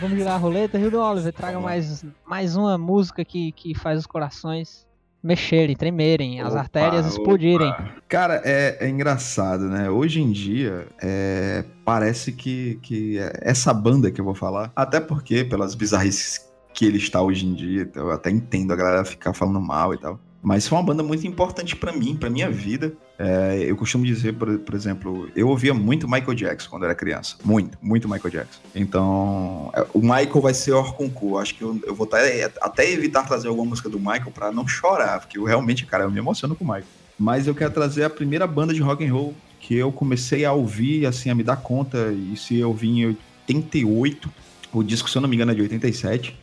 vamos girar a roleta. Rio do Oliver, traga mais, mais uma música que, que faz os corações mexerem, tremerem, as Opa, artérias explodirem. opa. Cara, é, é engraçado, né? Hoje em dia, é, parece que, que essa banda que eu vou falar, até porque pelas bizarrices que ele está hoje em dia, eu até entendo a galera ficar falando mal e tal. Mas foi uma banda muito importante pra mim, pra minha vida. É, eu costumo dizer, por, por exemplo, eu ouvia muito Michael Jackson quando era criança. Muito, muito Michael Jackson. Então, é, o Michael vai ser Orconcu. Acho que eu, eu vou até, até evitar trazer alguma música do Michael pra não chorar, porque eu realmente, cara, eu me emociono com o Michael. Mas eu quero trazer a primeira banda de rock and roll que eu comecei a ouvir, assim, a me dar conta. E se eu vim em 88, o disco, se eu não me engano, é de 87.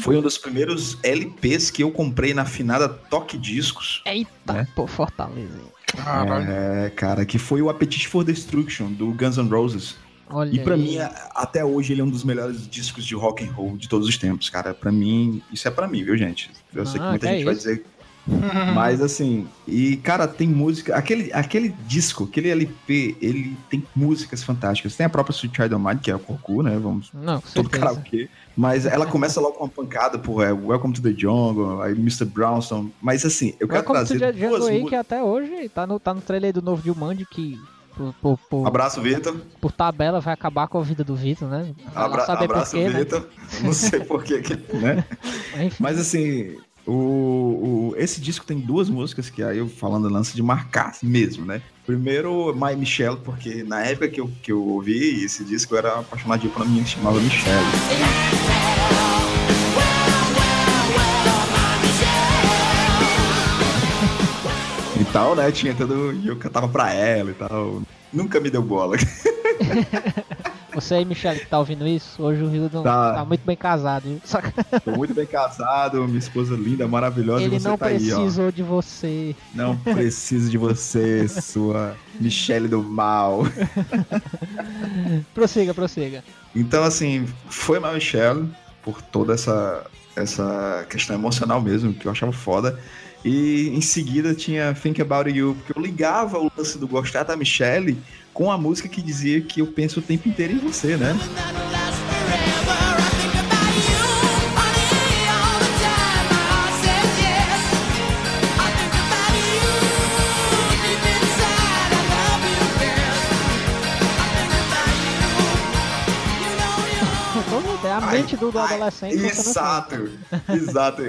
Foi um dos primeiros LPs que eu comprei na finada Toque Discos. Eita, Né? pô, Fortaleza. Caralho. É, cara, que foi o Appetite for Destruction, do Guns N' Roses. Olha E pra aí. mim, até hoje, ele é um dos melhores discos de rock and roll de todos os tempos, cara. Pra mim, isso é pra mim, viu, gente? Eu sei que Ah, muita que gente vai isso. dizer. *laughs* Mas assim, e cara, tem música. Aquele, aquele disco, aquele LP, ele tem músicas fantásticas. Tem a própria Sweet Child of Mine, que é o Cocu, né? Vamos. Não, Todo karaokê. Mas ela começa logo com uma pancada, pô, é Welcome to the Jungle, aí Mr. Brownstone. Mas assim, eu quero Welcome to trazer the duas aí, que até hoje tá no, tá no trailer do novo Jumanji, que por, por, por, Abraço, Vitor. por tabela vai acabar com a vida do Vitor, né? Abra abraço, por né? Vitor. Não sei porquê, né? *laughs* Mas assim, o, o- esse disco tem duas músicas que aí eu falando lance de marcar mesmo, né? Primeiro, My Michelle, porque na época que eu, que eu ouvi esse disco eu era apaixonadinho por uma menina que chamava Michelle. E tal, né? Tinha todo. Eu cantava pra ela e tal. Nunca me deu bola. *laughs* você aí, Michele, que tá ouvindo isso, hoje o Rio não Tá. tá, muito bem casado, viu? *laughs* Tô muito bem casado, minha esposa linda, maravilhosa, ele e você não tá aí, ó. precisou de você. Não *laughs* preciso de você, sua Michelle do mal. *laughs* Prossiga, prossiga. Então, assim, foi uma Michelle por toda essa essa questão emocional mesmo, que eu achava foda. E em seguida tinha Think About You, porque eu ligava o lance do gostar da Michelle com a música que dizia que eu penso o tempo inteiro em você, né? *laughs* Ideia, a mente do, do adolescente. Exato, exato.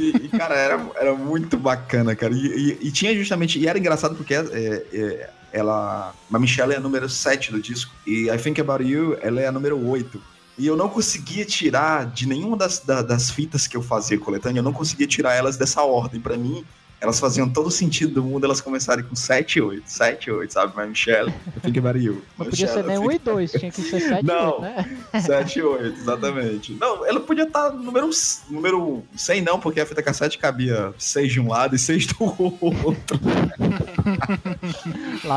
E, e, cara, era, era muito bacana, cara. E, e- e tinha justamente. E era engraçado porque é, é, ela. A Michelle é a número 7 do disco. E I Think About You, ela é a número 8. E eu não conseguia tirar de nenhuma das, da- das fitas que eu fazia coletânea, eu não conseguia tirar elas dessa ordem. Pra mim, elas faziam todo o sentido do mundo elas começarem com 7 e 8, 7 e 8, sabe? Mas Michelle, I Think About You. Não podia ser nem I 1 e Think 2, tinha que ser 7 e Não. 8, né? 7 e 8, exatamente. Não, ela podia estar no número, número 100 não, porque a fita cassete cabia 6 de um lado e 6 do outro.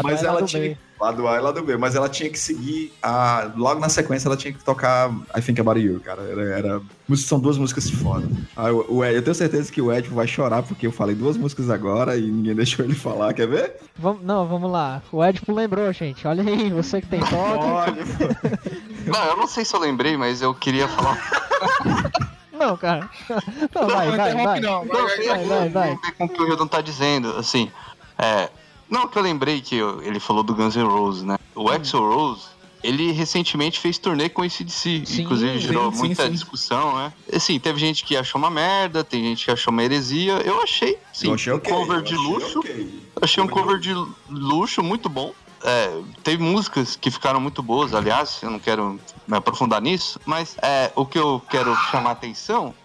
Mas ela tinha... Lado A e lado B. Mas ela tinha que seguir, a... logo na sequência ela tinha que tocar I Think About You, cara. Era... era- São duas músicas foda. Ah, o o Ed, eu tenho certeza que o Ed vai chorar porque eu falei duas músicas agora e ninguém *laughs* deixou ele falar, quer ver? Vamos, não, vamos lá. O Edipo lembrou, gente. Olha aí, você que tem *laughs* toque. Olha, Não, eu não sei se eu lembrei, mas eu queria falar. *laughs* Não, cara. Não, vai, não vai, interrompe vai. não. Não, Vai, tem vai, vai, vai, vai. ver com o que o Hildon tá dizendo, assim. É, não que eu lembrei que eu- ele falou do Guns N' Roses, né? O Axl Rose, ele recentemente fez turnê com esse DC. Sim, Inclusive gerou sim, muita sim. discussão, né? Assim, teve gente que achou uma merda, tem gente que achou uma heresia. Eu achei, sim, eu achei um ok, cover de achei luxo. ok. Achei um cover de luxo muito bom. É, teve músicas que ficaram muito boas, aliás, eu não quero me aprofundar nisso, mas é, o que eu quero chamar a atenção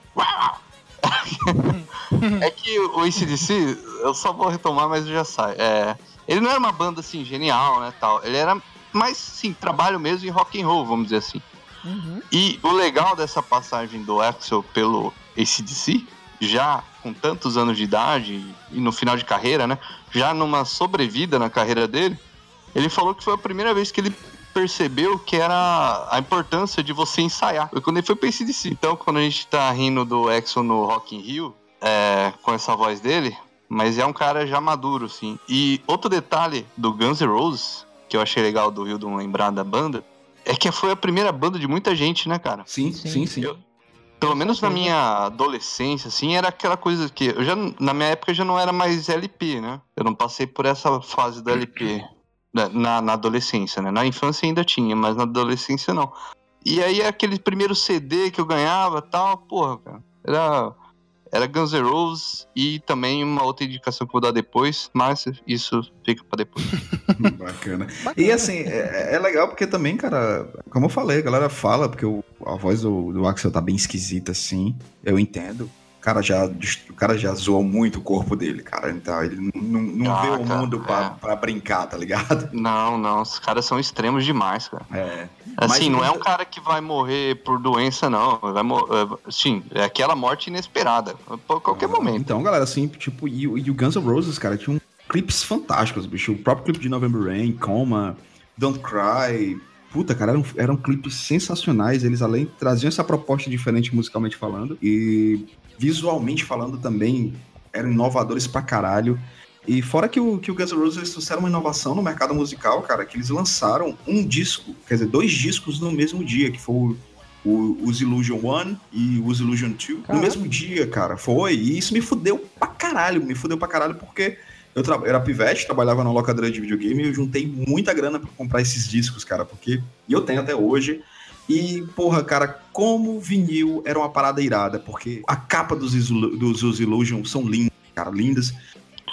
*laughs* é que o ACDC, eu só vou retomar, mas já sai. É, ele não era uma banda assim genial, né, tal. Ele era mais, sim, trabalho mesmo em rock and roll, vamos dizer assim. Uhum. E o legal dessa passagem do Axel pelo ACDC, já com tantos anos de idade e no final de carreira, né? Já numa sobrevida na carreira dele, ele falou que foi a primeira vez que ele percebeu que era a importância de você ensaiar. Foi quando ele foi pro ACDC. Então, quando a gente tá rindo do Axel no Rock in Rio, é, com essa voz dele, mas é um cara já maduro, assim. E outro detalhe do Guns N' Roses, que eu achei legal do Hildon lembrar da banda, é que foi a primeira banda de muita gente, né, cara? Sim, Sim. sim, sim. Eu- Pelo menos na minha adolescência, assim, era aquela coisa que eu já na minha época já não era mais LP, né? Eu não passei por essa fase do LP na, na, na adolescência, né? Na infância ainda tinha, mas na adolescência não. E aí aquele primeiro CD que eu ganhava, tal, porra, cara, era era Guns N' Roses e também uma outra indicação que eu vou dar depois, mas isso fica pra depois. Bacana. *laughs* Bacana. E assim, é, é legal porque também, cara, como eu falei, a galera fala, porque o- a voz do, do Axel tá bem esquisita, assim, eu entendo. O cara já, o cara já zoou muito o corpo dele, cara. Então, ele não, não, Ah, vê o cara, mundo pra, é. pra brincar, tá ligado? *laughs* Não, não, os caras são extremos demais, cara. É. Assim, Mas não é um cara que vai morrer por doença, não. Vai é, Sim, é aquela morte inesperada. Por qualquer momento. Então, galera, assim, tipo, e, o- e o Guns N' Roses, cara, tinha um clipes fantásticos, bicho. O próprio clipe de November Rain, Coma, Don't Cry. Puta, cara, eram, eram clipes sensacionais. Eles, além, traziam essa proposta diferente musicalmente falando. E visualmente falando também, eram inovadores pra caralho. E fora que o, que o Guns N' Roses trouxeram uma inovação no mercado musical, cara, que eles lançaram um disco, quer dizer, dois discos no mesmo dia, que foi o, o, os Illusion 1 e os Illusion 2. No mesmo dia, cara, foi. E isso me fudeu pra caralho, me fudeu pra caralho, porque eu tra- era pivete, trabalhava na locadora de videogame e eu juntei muita grana pra comprar esses discos, cara, porque e eu tenho até hoje. E, porra, cara, como vinil era uma parada irada, porque a capa dos, dos, dos Illusion são lindas, cara, lindas.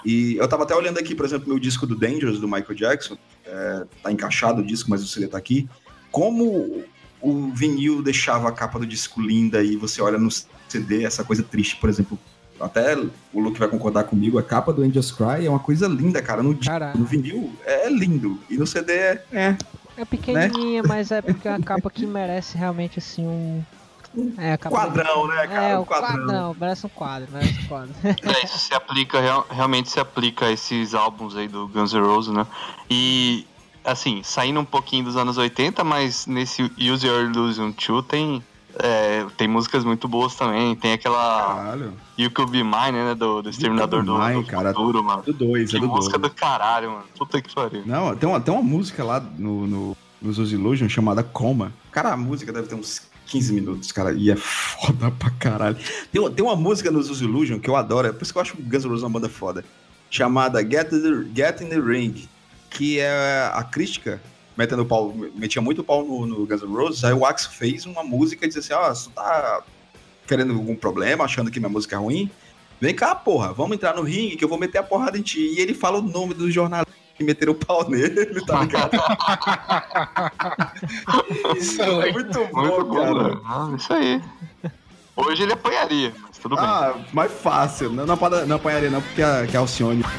E eu tava até olhando aqui, por exemplo, meu disco do Dangerous, do Michael Jackson. É, tá encaixado o disco, mas o CD tá aqui. Como o vinil deixava a capa do disco linda e você olha no CD, essa coisa triste, por exemplo. Até o Luke vai concordar comigo, a capa do Angels Cry é uma coisa linda, cara. No, disco, no vinil é lindo. E no CD é. é. É pequenininha, mas é porque a capa aqui merece realmente assim um. É, a capa Quadrão, né, cara? É, Um o quadrão. quadrão. Merece um quadro, merece um quadro. *laughs* É, isso se aplica, real- realmente se aplica a esses álbuns aí do Guns N' Roses, né? E, assim, saindo um pouquinho dos anos 80, mas nesse Use Your Illusion 2 tem, É, tem músicas muito boas também. Tem aquela Caralho. You Could Be Mine, né? Do, do Exterminador do, Mine, do cara. Futuro, mano. Do 2, Que é do música 2. do caralho, mano. Puta que pariu. Não, tem uma, tem uma música lá no, no, no Illusion chamada Coma. Cara, a música deve ter uns 15 minutos, cara, e é foda pra caralho. Tem, uma- tem uma música no Zoos Illusion que eu adoro, é por isso que eu acho o Guns N' Roses uma banda foda, chamada Get, the, Get in the Ring, que é a crítica metendo pau, metia muito pau no, no Guns N' Roses, aí o Axl fez uma música e disse assim, ó, você tá querendo algum problema, achando que minha música é ruim? Vem cá, porra, vamos entrar no ringue que eu vou meter a porrada em ti. E ele fala o nome do jornalista que meteram o pau *laughs* nele, tá ligado? *laughs* Isso É muito Muito bom, bom, cara. mano. Ah, isso aí. Hoje ele apanharia, mas tudo bem. Ah, mais fácil. Não, não, não apanharia não, porque a, que a Alcione cara.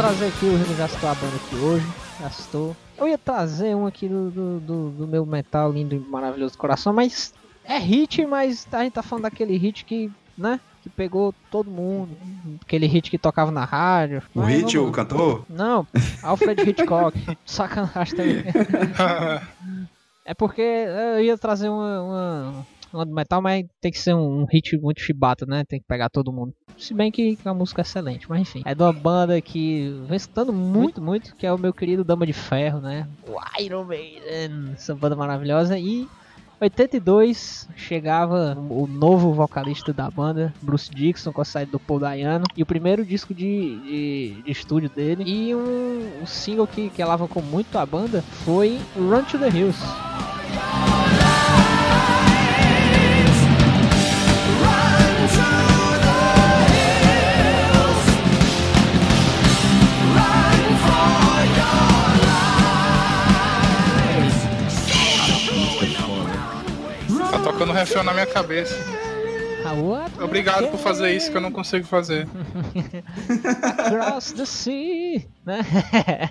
Trazer aqui, o Rico já citou a banda aqui hoje, citou. Eu ia trazer um aqui do, do, do- meu metal lindo e maravilhoso coração, mas é hit, mas a gente tá falando daquele hit que, né, que pegou todo mundo. Aquele hit que tocava na rádio. O Mas Hit, vamos- o cantor? Não, Alfred Hitchcock. *laughs* Sacanagem também. *laughs* É porque eu ia trazer uma, uma, uma do metal, mas tem que ser um, um hit muito chibata, né? Tem que pegar todo mundo. Se bem que é uma música excelente, mas enfim. É de uma banda que vem escutando muito, muito, que é o meu querido Dama de Ferro, né? O Iron Maiden, essa banda maravilhosa. E 82 chegava o novo vocalista da banda, Bruce Dixon, com a saída do Paul Dayano, e o primeiro disco de, de, de estúdio dele. E um, um single que, que alavancou muito a banda foi Run to the Hills. Tocando refrão na minha cabeça. Ah? Obrigado por fazer isso que eu não consigo fazer. *laughs* Across the Sea, né?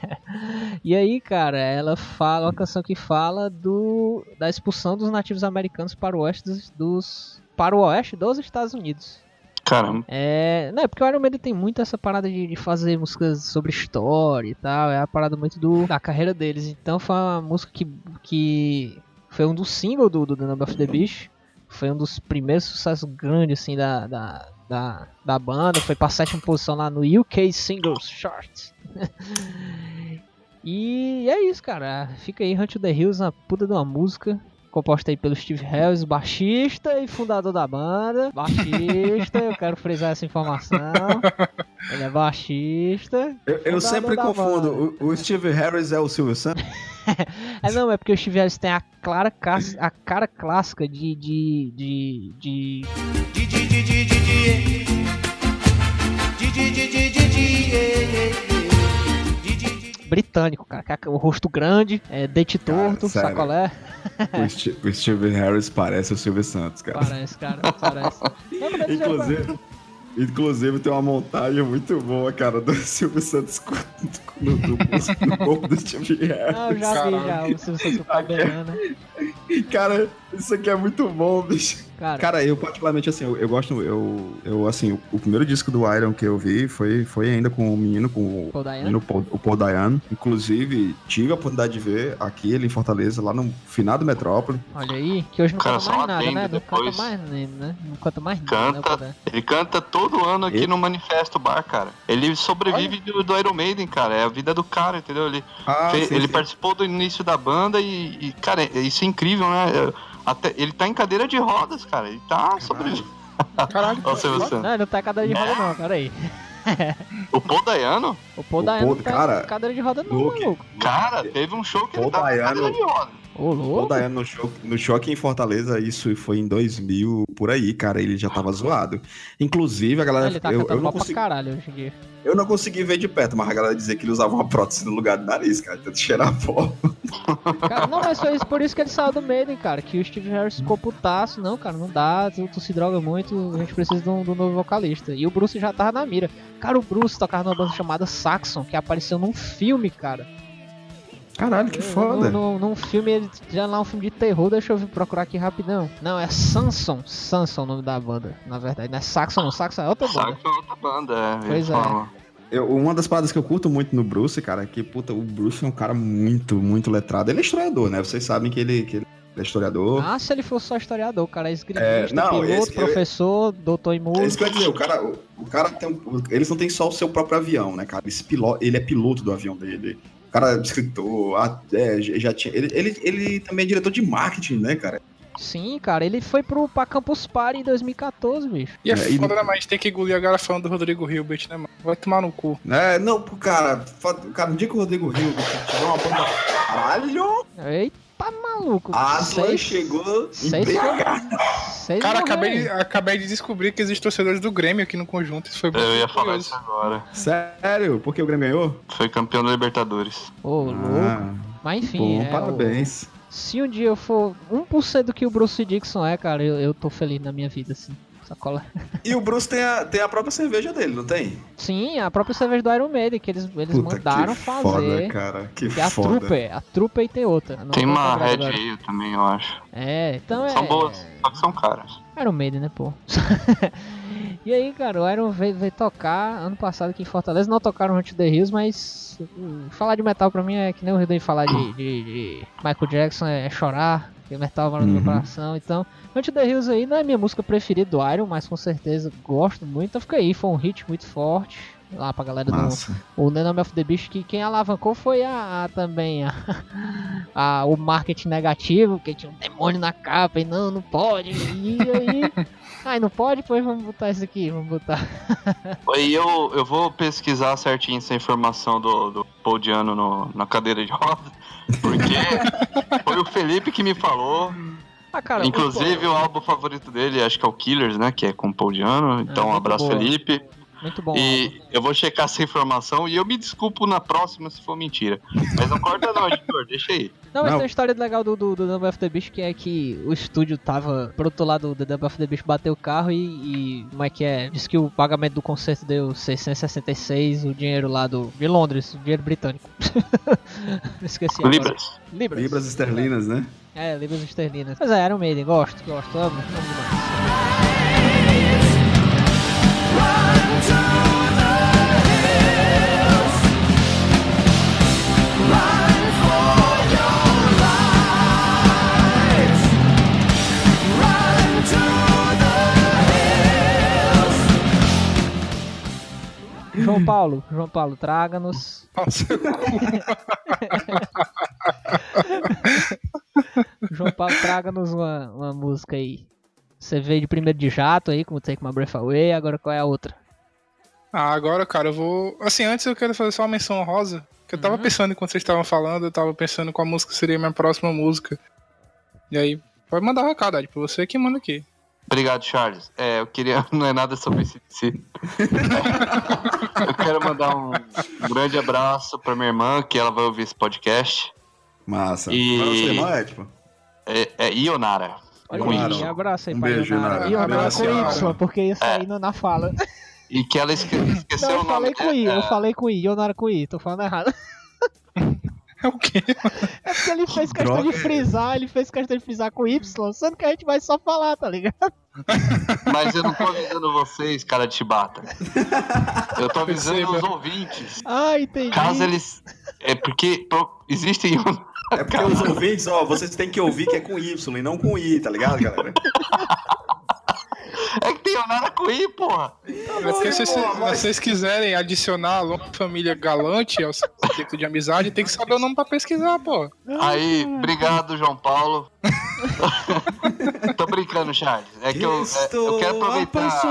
*laughs* e aí, cara, ela fala uma canção que fala do da expulsão dos nativos americanos para o oeste dos, dos- para o oeste dos Estados Unidos. Caramba. É, não, é porque o Iron Maiden tem muito essa parada de, de fazer músicas sobre história e tal, é a parada muito do, da carreira deles. Então foi uma música que, que foi um dos singles do, do The Number of the Beast, foi um dos primeiros sucessos grandes assim da, da, da, da banda, foi pra sétima posição lá no UK Singles Chart. *laughs* e é isso, cara. Fica aí Hunt the Hills, uma puta de uma música. Composta aí pelo Steve Harris, baixista e fundador da banda. Baixista, eu quero frisar essa informação. Ele é baixista. Eu, eu sempre confundo. O, o Steve Harris é o Silvio Santos? *laughs* É não, é porque o Steve Harris tem a, clara, a cara clássica de. de. de. de. Britânico, cara. é O rosto grande, é, dente torto, sério. sacolé. o, o Steve Harris parece o Silvio Santos, cara. Parece, cara. Parece. Não, Inclusive, inclusive tem uma montagem muito boa, cara, do *laughs* Silvio Santos no, no, no corpo do Steve *laughs* Harris. Ah, eu já vi já o Silvio Santos com o banana. Cara, isso aqui é muito bom, bicho. Cara, Cara, eu particularmente, assim, eu, eu gosto, eu, eu, assim, o, o primeiro disco do Iron que eu vi foi, foi ainda com o menino, com o Paul Dayano? menino Paul, o Paul Dayano. Inclusive, tive a oportunidade de ver aqui ele em Fortaleza, lá no final do Metrópole. olha aí, que hoje não Cara, canta mais um nada, né? adendo Não depois. canta mais, né? Não canta mais nada, né? Canta. Ele canta todo ano aqui Ele- no Manifesto Bar, cara. Ele sobrevive do, do Iron Maiden, cara. É a vida do cara, entendeu? Ele, Ah, fe- sim, ele sim. participou do início da banda e, e, cara, é- isso é incrível, né? É, Até, ele tá em cadeira de rodas, cara. Ele tá sobrevivendo. Caralho, o Silvio Santos. Não, ele não tá em cadeira de roda não, pera aí. O Paul Dayano, O Paul O Dayano Paul- não tá cara, em cadeira de roda não, maluco. cara, teve um show que ele Paul tava em Dayano- cadeira de rodas. Ô, Paul louco. Dayano no, show, no choque em Fortaleza, isso foi em 2000, por aí, cara, ele já tava zoado. Inclusive, a galera... Ele tá eu, eu, não consegui, caralho hoje em dia. eu não consegui ver de perto, mas a galera dizia que ele usava uma prótese no lugar do nariz, cara, tenta cheirar pó. Cara, não, mas foi isso- por isso que ele saiu do Maiden, cara. Que o Steve Harris ficou putaço. Não, cara, não dá. Tu, tu se droga muito. A gente precisa de um, de um novo vocalista. E o Bruce já tava na mira. Cara, o Bruce tocava numa banda chamada Saxon, que apareceu num filme, cara. Caralho, que foda. Num, num filme, ele- já lá um filme de terror, deixa eu procurar aqui rapidão. Não, é Samson. Samson o nome da banda, na verdade. Não é Saxon, não. Saxon é outra banda. Saxon é outra banda, é. Pois é. falam. Eu- uma das paradas que eu curto muito no Bruce, cara, é que, puta, o Bruce é um cara muito, muito letrado. Ele é historiador, né? Vocês sabem que ele, que ele é historiador. Ah, se ele fosse só historiador, o cara é esgrimista, É, não, piloto, esse- eu- professor, doutor em É música. isso que eu ia dizer, o cara, o, o cara tem um- eles não têm só o seu próprio avião, né, cara? Esse piloto, ele é piloto do avião dele. O cara é escritor, é, já tinha. Ele, ele, ele também é diretor de marketing, né, cara? Sim, cara, ele foi pro, pra Campus Party em 2014, bicho. E é, É, e foda, né? Mas a gente tem que engolir agora falando do Rodrigo Hilbert, né, mano? Vai tomar no cu. É, não, cara, cara, no dia que o Rodrigo Rio tiver uma banda. Caralho! Eita, maluco. Aslan Seis- chegou seis embriagado. Seis Cara, acabei, de- acabei de descobrir que existem torcedores do Grêmio aqui no conjunto. Isso foi Eu ia falar isso agora. Sério? Porque o Grêmio ganhou? Foi campeão da Libertadores. Ô, louco. Ah, Mas enfim, bom, é, parabéns. o- se um dia eu for 1% do que o Bruce Dixon é, cara, eu, eu tô feliz na minha vida, assim. Sacola. E o Bruce tem a, tem a própria cerveja dele, não tem? Sim, a própria cerveja do Iron Maiden, que eles, eles Puta, mandaram que fazer. foda, cara, que é a foda. Trooper, a Trooper e tem outra. Não Tem uma Red. Ale também, eu acho. É, então é. São boas, só que são caras. Iron Maiden, né, pô? *laughs* e aí, cara, o Iron veio, veio tocar ano passado aqui em Fortaleza. Não tocaram Hunt the Hills, mas hum, falar de metal pra mim é que nem o Rio falar de, de- de Michael Jackson é chorar, porque metal mora no meu Uhum. coração. Então, Hunt the Hills aí não é minha música preferida do Iron, mas com certeza gosto muito. Então fica aí, foi um hit muito forte. Lá pra galera do, Massa. o The Name of the Beast, que quem alavancou foi a, a- também a, *laughs* a- o marketing negativo, que tinha um demônio na capa e não, não pode. E aí, *laughs* ai, não pode? Pois vamos botar isso aqui, vamos botar. *laughs* E eu, eu vou pesquisar certinho essa informação do, do Paul Diano no, na cadeira de rodas, porque foi o Felipe que me falou. Ah, cara, Inclusive, o álbum favorito dele, acho que é o Killers, né? Que é com o Paul Diano. Então, um muito abraço, boa. Felipe. Muito bom. E eu vou checar essa informação e eu me desculpo na próxima se for mentira. Mas não corta não, editor, deixa aí. Não, mas Não. tem uma história legal do, do, do Number of the Beast que é que o estúdio tava pro outro lado do The Number of the Beast bateu o carro e, e como é que é? Diz que o pagamento do concerto deu 666, o dinheiro lá do de Londres, o dinheiro britânico. *laughs* Esqueci agora. Libras. Libras. Libras esterlinas, né? É, libras esterlinas. Mas é, Iron Maiden, gosto, gosto, amo, amo demais. João Paulo, João Paulo, traga-nos. *laughs* João Paulo, traga-nos uma, uma música aí. Você veio de primeiro de jato aí, como Take My Breath Away, agora qual é a outra? Ah, agora, cara, eu vou. Assim, antes eu quero fazer só uma menção rosa. Que eu tava Uhum. pensando enquanto vocês estavam falando, eu tava pensando qual música seria a minha próxima música. E aí, pode mandar um recado, Ed, pra você que manda aqui. Obrigado, Charles. É, eu queria. *laughs* Não é nada sobre esse. *laughs* eu quero mandar um grande abraço pra minha irmã, que ela vai ouvir esse podcast. Massa. E- Qual é irmã, é, tipo? É, é Ionara. Olha com aí, Y. abraço aí Um beijo, Ionara. Ionara. Ionara Abraço, com Ionara. Y, porque ia sair no- na fala. *laughs* E que ela esque- esqueceu Não, eu o nome falei com I, eu falei com I, Ionara com I, tô falando errado. É o quê? É porque ele fez questão droga de frisar, ele fez questão de frisar com Y, sendo que a gente vai só falar, tá ligado? Mas eu não tô avisando vocês, cara de chibata. Eu tô avisando os ouvintes. Ah, entendi. Caso eles. É porque pro- existem. É porque os ouvintes, ó, vocês têm que ouvir que é com Y e não com I, tá ligado, galera? É que tem Ionara com I, porra. É porque se se vocês quiserem adicionar a longa família galante ao conceito de amizade, tem que saber o nome pra pesquisar, pô. Aí, obrigado, João Paulo. Tô brincando, Charles. É que eu, é- eu quero aproveitar,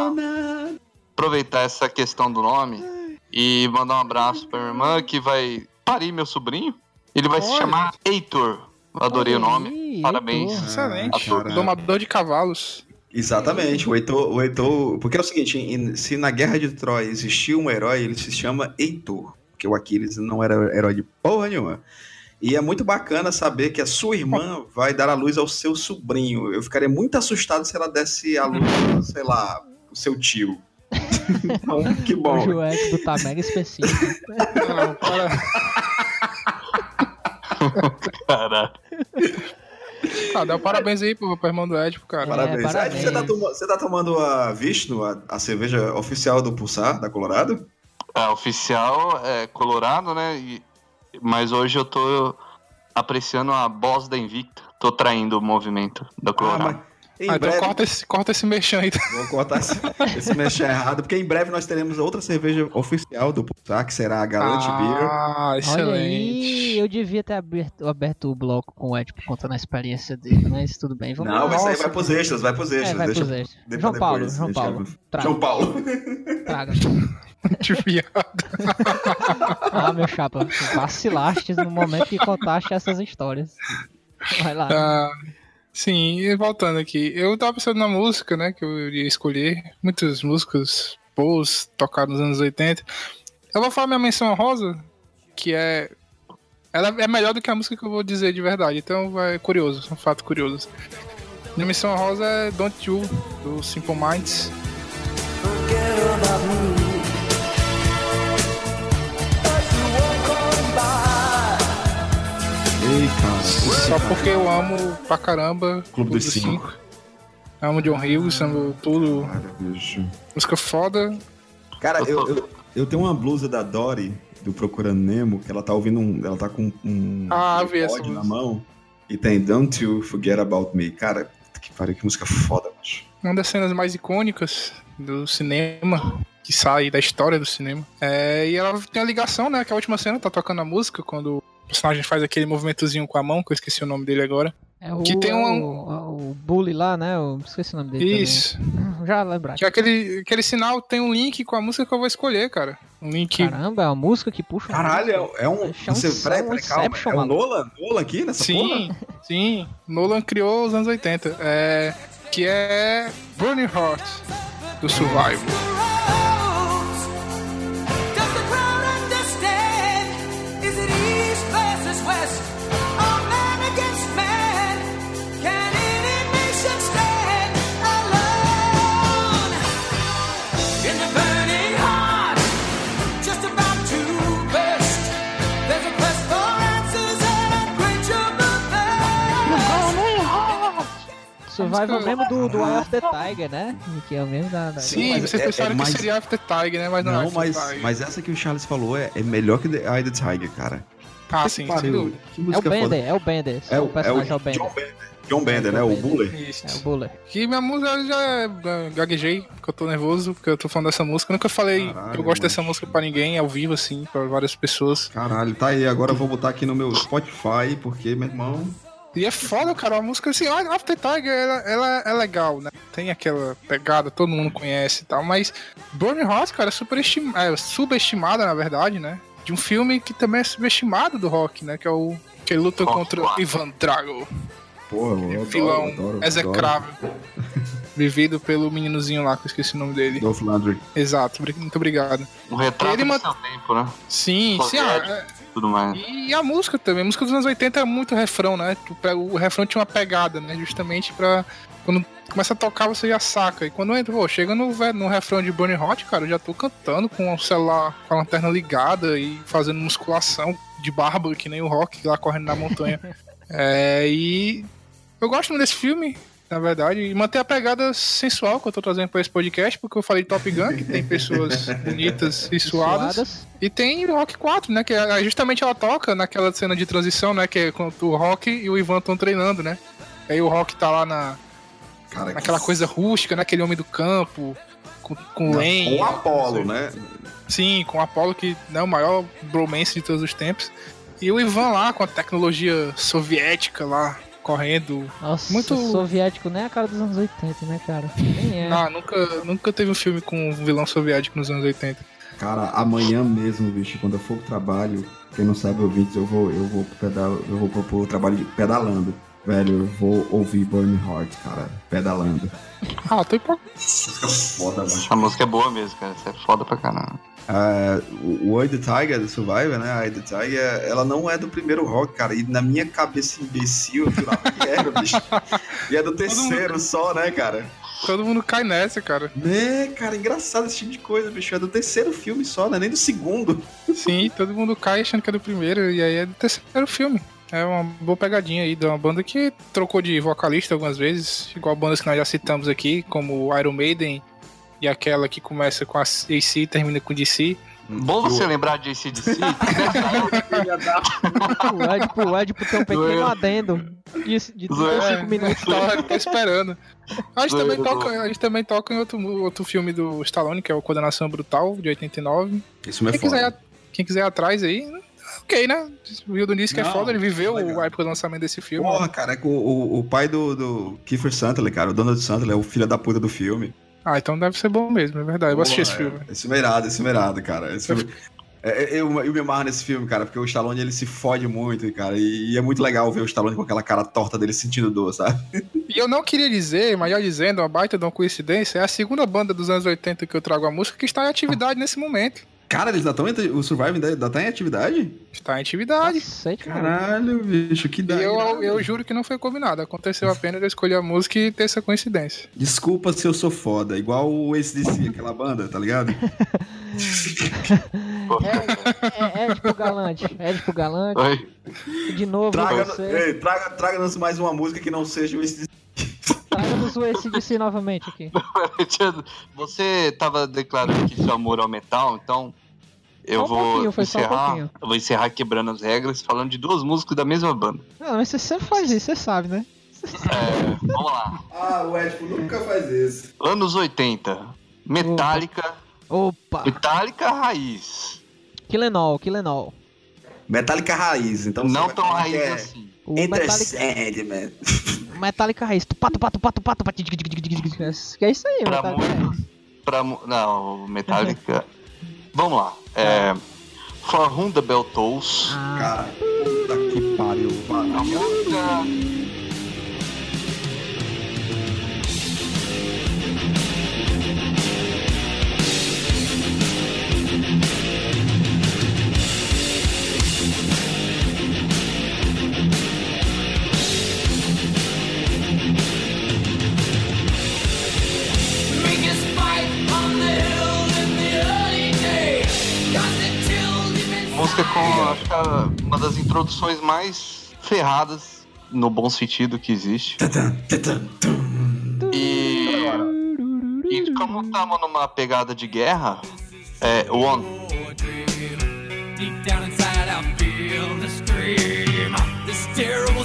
aproveitar essa questão do nome e mandar um abraço pra minha irmã que vai parir meu sobrinho. Ele vai se Olha. chamar Heitor. Eu adorei o nome. Parabéns. Excelente. Domador de cavalos. Exatamente, o Heitor, o Heitor. Porque é o seguinte: se na Guerra de Troia existia um herói, ele se chama Heitor. Porque o Aquiles não era herói de porra nenhuma. E é muito bacana saber que a sua irmã vai dar a luz ao seu sobrinho. Eu ficaria muito assustado se ela desse a luz, sei lá, o seu tio. *laughs* Então, que O bom. Joete do tá mega específico. Não, para. *laughs* Caralho. Ah, dá um parabéns aí pro, pro irmão do Ed, cara. Parabéns. parabéns. Ed, você, tá toma- você tá tomando a Vishnu, a, a cerveja oficial do Pulsar, da Colorado? A oficial é Colorado, né? E- mas hoje eu tô apreciando a boss da Invicta. Tô traindo o movimento da Colorado. Em Ah, então breve, corta esse, corta esse merchan aí. vou cortar esse, esse mexer errado, porque em breve nós teremos outra cerveja oficial do Pulsar, que será a Galante Beer. Ah, Olha excelente. aí, eu devia ter aberto, aberto o bloco com o Ed por contando a experiência dele, mas tudo bem. Vamos Não, lá. mas isso aí Nossa. vai pros extras, vai pros extras. É, vai deixa, pros extras. deixa João Paulo, depois, João deixa Paulo, pra- traga. João Paulo. Traga. *laughs* De viado. Ah, meu chapa, vacilaste no momento que contaste essas histórias. Vai lá. Ah, sim, e voltando aqui. Eu tava pensando na música, né? Que eu iria escolher. Muitas músicas boas tocadas nos anos 80. Eu vou falar minha menção rosa, que é. Ela é melhor do que a música que eu vou dizer de verdade. Então é curioso, um fato curioso. Minha menção rosa é Don't You, do Simple Minds. About me. Ei, cara. Só porque eu amo pra caramba. Clube dos Cinco. Amo John Hughes, amo tudo. Cara, bicho. Música foda. Cara, eu, eu, eu tenho uma blusa da Dory, do Procurando Nemo, que ela tá ouvindo um. Ela tá com um Ah, iPod na mão. E tem Don't You Forget About Me. Cara, que pariu, que música foda, macho. uma das cenas mais icônicas do cinema, que sai da história do cinema. É, e ela tem a ligação, né? Que a última cena tá tocando a música, quando personagem faz aquele movimentozinho com a mão, que eu esqueci o nome dele agora. É o, que tem é um- o, o Bully lá, né? Eu esqueci o nome dele. Isso. também. Já lembrar. Que aquele, aquele sinal tem um link com a música que eu vou escolher, cara. Um link. Caramba, é uma música que puxa. Caralho, música. é, é um. Deixa um Você, peraí, peraí, calma. É o maluco. Nolan? Nolan aqui nessa Sim, porra? sim. Nolan criou os anos 80. É, que é Burning Heart, do Survival. Survival mesmo do, do Eye of the Tiger, né? Que é o mesmo da. da- Sim, mas vocês é- pensaram é que mais- seria After Tiger, né? Mas não, é Não, mas, mas essa que o Charles falou é, é melhor que The Eye of the Tiger, cara. Ah, Que sim, sem pariu, dúvida. Que É o. Bender, é o Bender. É o, o personagem é o John Bender. Bender. John Bender, né? O Buller. Isso. É o Buller. Que minha música já é, é, gaguejei, porque eu tô nervoso, porque eu tô falando dessa música. Eu nunca falei Caralho, que eu gosto mano. dessa música pra ninguém, ao vivo, assim, pra várias pessoas. Caralho, tá aí. Agora eu vou botar aqui no meu Spotify, porque, meu irmão. E é foda, cara, a música assim, a After Tiger, ela, ela é legal, né? Tem aquela pegada, todo mundo conhece e tal, mas Burning Heart, cara, é, superestim- é subestimada, na verdade, né? De um filme que também é subestimado do rock, né? Que é o que ele luta Rock contra quatro. Ivan Drago, Porra, eu adoro, vilão adoro, execrável, vivido pelo meninozinho lá, que eu esqueci o nome dele. Dolph Lundgren. Exato, muito obrigado. Um retrato Ele do ma- seu tempo, né? Sim, sim, ah, é- Tudo mais. E a música também, a música dos anos 80 é muito refrão, né? O refrão tinha uma pegada, né? Justamente pra. Quando começa a tocar, você já saca. E quando entra, pô, chega no, no refrão de Burning Hot, cara, eu já tô cantando com o celular, com a lanterna ligada e fazendo musculação de barba, que nem o rock lá correndo na montanha. *laughs* é, e eu gosto muito desse filme, na verdade, e manter a pegada sensual que eu tô trazendo pra esse podcast, porque eu falei de Top Gun, que tem pessoas *laughs* bonitas e suadas. Suadas. E tem Rock 4, né? Que é- justamente ela toca naquela cena de transição, né? Que é quando o Rock e o Ivan estão treinando, né? Aí o Rock tá lá na, Cara, naquela coisa rústica, né? Aquele homem do campo, com, com Não, lenha. Com o Apollo, né? Sim, com o Apollo, que é o maior bromance de todos os tempos. E o Ivan lá, com a tecnologia soviética lá, correndo. Nossa, Muito- soviético nem a cara dos anos 80, né, cara? Nem é. Ah, nunca, nunca teve um filme com um vilão soviético nos anos 80. Cara, amanhã mesmo, bicho, quando eu for pro trabalho, quem não sabe ouvintes, eu vou, eu vou pro pedal, eu vou pro, pro trabalho pedalando. Velho, eu vou ouvir Burning Heart, cara, pedalando. Ah, tô hipo... Foda, mano. A música é boa mesmo, cara. Isso é foda pra caramba. Ah, o o Eye the Tiger, do Survivor, né? A the Tiger, ela não é do primeiro rock, cara. E na minha cabeça imbecil, eu jurava que era, bicho. E é do terceiro só, né, cara? Todo mundo cai nessa, cara. Né, cara, engraçado esse tipo de coisa, bicho. É do terceiro filme só, né? Nem do segundo. Sim, todo mundo cai achando que é do primeiro, e aí é do terceiro filme. É uma boa pegadinha aí de uma banda que trocou de vocalista algumas vezes, igual bandas que nós já citamos aqui, como o Iron Maiden e aquela que começa com a AC e termina com DC. Bom você lembrar de ACDC. *laughs* O Edipo, o Edipo tem um pequeno adendo de, de Zoeira. 35 minutos. Tava até esperando. A gente, também toca, a gente também toca em outro, outro filme do Stallone, que é o Condenação Brutal, de 89. Isso me é Quem quiser, quem quiser ir atrás aí, ok, né? O Hildon disse que é foda, ele viveu legal. a época do lançamento desse filme. Porra, cara, é que o, o, o pai do, do Kiefer Sutherland, cara, o Donald Sutherland, é o filho da puta do filme. Ah, então deve ser bom mesmo, é verdade. Eu vou assistir esse Porra, filme. é- Esse filme é irado, esse filme é irado, cara. Esse filme- é- é- eu, eu me amarro nesse filme, cara, porque o Stallone ele se fode muito, cara. E, e é muito legal ver o Stallone com aquela cara torta dele sentindo dor, sabe? E eu não queria dizer, mas já dizendo, uma baita de uma coincidência, é a segunda banda dos anos 80 que eu trago a música que está em atividade nesse momento. Cara, eles ainda estão em. O Survivor ainda, tá em atividade? Está em atividade. Mano. Caralho, bicho, que da. eu, eu juro que não foi combinado. Aconteceu apenas eu escolher a música e ter essa coincidência. Desculpa se eu sou foda, igual o ACDC, *laughs* aquela banda, tá ligado? É, é Edipo Galante. Edipo Galante. Oi. De novo, Traga, você. ei, traga, traga-nos mais uma música que não seja o ACDC. Traga-nos o ACDC novamente aqui. *laughs* Você tava declarando aqui seu amor ao metal, então eu um vou um encerrar. pouquinho. eu vou encerrar quebrando as regras, falando de duas músicas da mesma banda. Não, mas você sempre faz isso, você sabe, né? É, vamos lá. Ah, o Edipo nunca faz isso. Anos 80. Metallica. Opa! Metallica raiz. Killenol, Killenol. Metallica raiz, então você Não tão raiz que é assim. O Enter Metallica, Sandman. Metallica Raiz. Pato, pato, pato, pato, pato. Que é isso aí, Pra Metallica Raiz. muitos. Pra, não, Metallica. Vamos lá. É, For Whom the Bell Tolls. Ah, Cara, puta que pariu. A mano. música. Com acho que a- uma das introduções mais ferradas, no bom sentido que existe. E, e como estamos numa pegada de guerra, é One. Deep down inside, I feel the scream. This terrible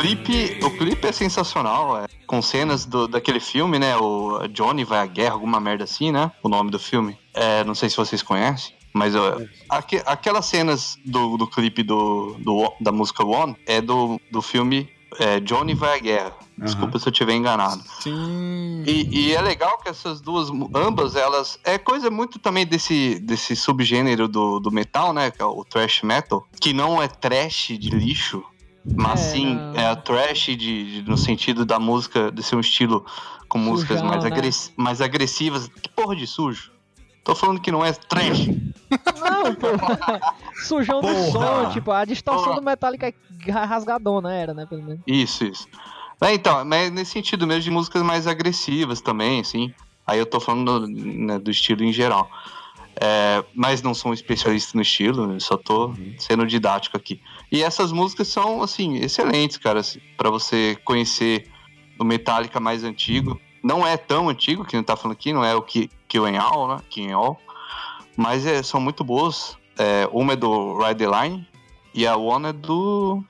clipe, o clipe é sensacional, é, com cenas do, daquele filme, né? O Johnny vai à guerra, alguma merda assim, né? O nome do filme. É, não sei se vocês conhecem. Mas ó, aque- aquelas cenas do, do clipe do, do- da música One é do, do filme é, Johnny vai à guerra. Desculpa se eu estiver enganado. Sim. E, e é legal que essas duas, ambas, elas. É coisa muito também desse, desse subgênero do, do metal, né? Que é o thrash metal. Que não é trash de lixo, mas É, sim é trash de, de- no sentido da música, de ser um estilo com músicas Sujão, mais, né? agress- mais agressivas. Que porra de sujo? Tô falando que não é trash. Não, pô. *laughs* Sujão do Porra. som, tipo, a distorção Porra. do Metallica é rasgadona era, né? Pelo menos. Isso, isso. É, então, mas nesse sentido mesmo de músicas mais agressivas também, assim. Aí eu tô falando né, do estilo em geral. É, mas não sou um especialista no estilo, só tô sendo didático aqui. E essas músicas são, assim, excelentes, cara, assim, para você conhecer o Metallica mais antigo. Não é tão antigo, que não tá falando aqui, não é o Ki- Kill All, né? Kill All. Mas é, são muito boas. É, uma é do Ride the Line e a One é do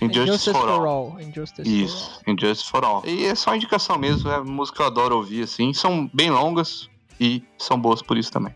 Injustice, for All. Injustice for All. Isso, Injustice for All. E é só indicação mesmo, é música que eu adoro ouvir, assim. São bem longas e são boas por isso também.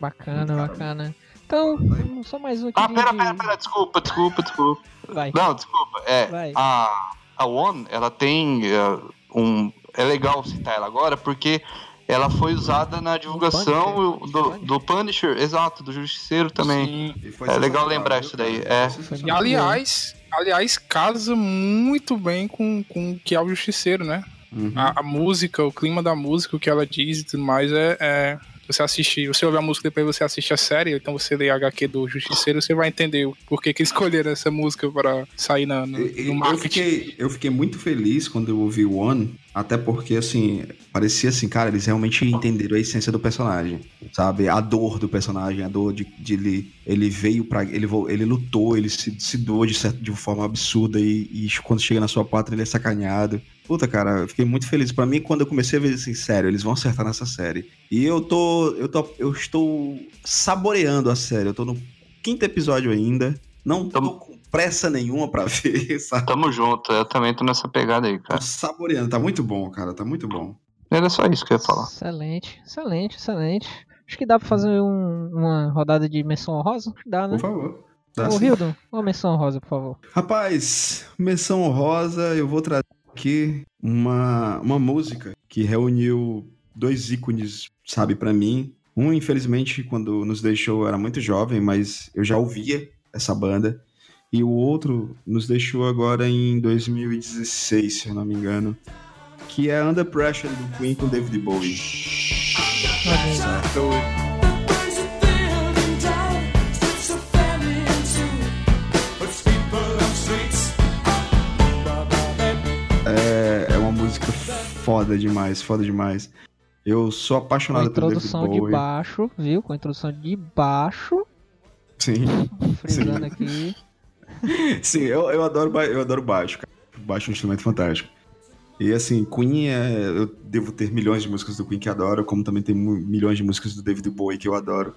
Bacana, bacana. Então, só mais um aqui Ah, pera, de- pera, pera, desculpa, desculpa, desculpa. Vai. Não, desculpa. É, Vai. a, a One, ela tem é, um. É legal citar ela agora porque ela foi usada na divulgação do, do Punisher, exato, do Justiceiro também. E foi É legal lembrar isso daí. É. E aliás, aliás, casa muito bem com, com o que é o Justiceiro, né? Uhum. A, a música, o clima da música, o que ela diz e tudo mais é, é, você assiste, você ouve a música depois você assiste a série, então você lê a HQ do Justiceiro, você vai entender o porquê que escolheram essa música para sair na, no, no Eu marketing. fiquei, eu fiquei muito feliz quando eu ouvi o One, até porque, assim, parecia assim, cara, eles realmente entenderam a essência do personagem, sabe? A dor do personagem, a dor de, de ele, ele veio pra. Ele, ele lutou, ele se, se doou de, certa, de forma absurda e, e quando chega na sua pátria ele é sacaneado. Puta, cara, eu fiquei muito feliz. Pra mim, quando eu comecei a ver assim, sério, eles vão acertar nessa série. E eu tô. Eu, tô, eu estou saboreando a série. Eu tô no quinto episódio ainda. Não tô com pressa nenhuma pra *laughs* ver, sabe? Tamo junto, eu também tô nessa pegada aí, Tô cara. saboreando, tá muito bom, cara, tá muito bom. Era só isso que eu ia falar. Excelente, excelente, excelente. Acho que dá pra fazer um- uma rodada de menção honrosa? Acho que Dá, né? Por favor. Dá Ô, sim. Hildon, uma menção honrosa, por favor. Rapaz, menção honrosa, eu vou trazer aqui uma, uma música que reuniu dois ícones, sabe, pra mim. Um, infelizmente, quando nos deixou, eu era muito jovem, mas eu já ouvia essa banda. E o outro nos deixou agora em 2016, se eu não me engano. Que é Under Pressure do Queen com David Bowie. Foda demais, foda demais. Eu sou apaixonado por David introdução de Bowie. baixo, viu? Com a introdução de baixo, Sim. frisando Sim. aqui. *laughs* Sim, eu, eu, adoro, eu adoro baixo, cara. Baixo é um instrumento fantástico. E assim, Queen, é, eu devo ter milhões de músicas do Queen que adoro, como também tem milhões de músicas do David Bowie que eu adoro.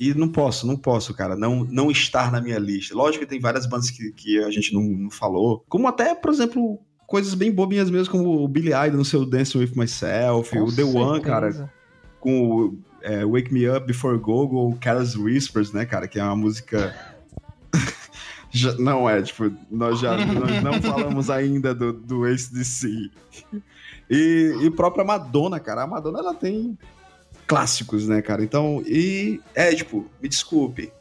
E não posso, não posso, cara, não, não estar na minha lista. Lógico que tem várias bandas que, que a gente não, não falou, como até, por exemplo, coisas bem bobinhas mesmo, como o Billy Idol no seu Dancing With Myself, Com o The One, cara, com o é, Wake Me Up Before Go-Go, Careless Whispers, né, cara, que é uma música... *laughs* Já- não é, tipo, nós já nós não *laughs* falamos ainda do, do ACDC. E, e própria Madonna, cara, a Madonna, ela tem clássicos, né, cara, então, e, é, tipo, me desculpe,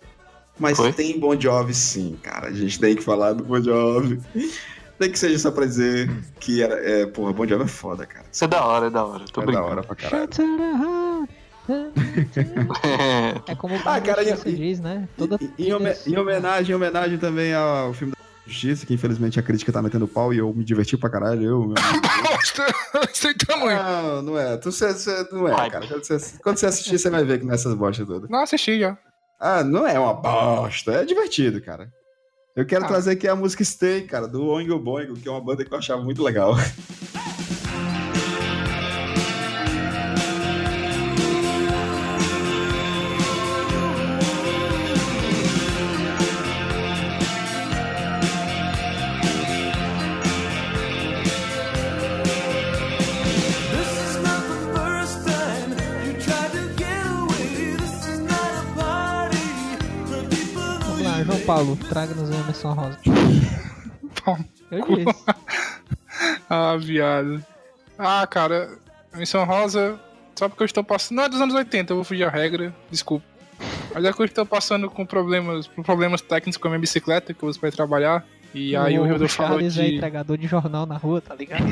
mas Foi? tem Bon Jovi sim, cara, a gente tem que falar do Bon Jovi. *laughs* Nem que seja só pra dizer que, era, é, porra, Bon Jovi é foda, cara. Isso é da hora, é da hora. Tô é da brincando. hora pra caralho. *laughs* É como o Ah, cara, e- diz, né? Toda Em, em home- em homenagem, em homenagem também ao filme da Justiça, que infelizmente a crítica tá metendo pau e eu me diverti pra caralho. Eu, meu Sem *laughs* tamanho. Não, não é. Tu, você, você- não é, cara. Quando você, quando você assistir, você vai ver que não é essas bostas todas. Não assisti já. Ah, não é uma bosta. É divertido, cara. Eu quero Ah. trazer aqui a música Stay, cara, do Oingo Boingo, que é uma banda que eu achava muito legal. *laughs* Paulo, traga-nos uma menção rosa. *laughs* Eu disse. *laughs* Ah, viado. Ah, cara, Missão Rosa, só porque eu estou passando. Não é dos anos 80, eu vou fugir a regra, desculpa. Mas é que eu estou passando com problemas, com problemas técnicos com a minha bicicleta que eu uso pra ir trabalhar. E aí o Hildo falou Charles é de. entregador de jornal na rua, tá ligado? *laughs*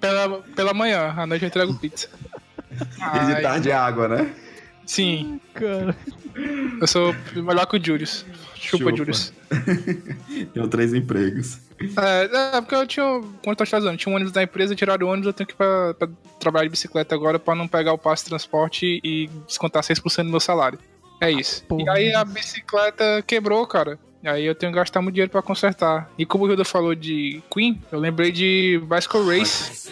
Pela, pela manhã, à noite eu entrego pizza. E de tarde é água, né? Sim, Cara, eu sou melhor que o Julius. Chupa, Chupa. Julius. *laughs* Tenho três empregos. É, é, porque eu tinha, como eu tô fazendo, tinha um ônibus da empresa, tiraram o ônibus, eu tenho que ir pra, pra trabalhar de bicicleta agora pra não pegar o passe de transporte e descontar 6% do meu salário. É isso. Porra. E aí a bicicleta quebrou, cara. E aí eu tenho que gastar muito dinheiro pra consertar. E como o Hilda falou de Queen, eu lembrei de Bicycle Race.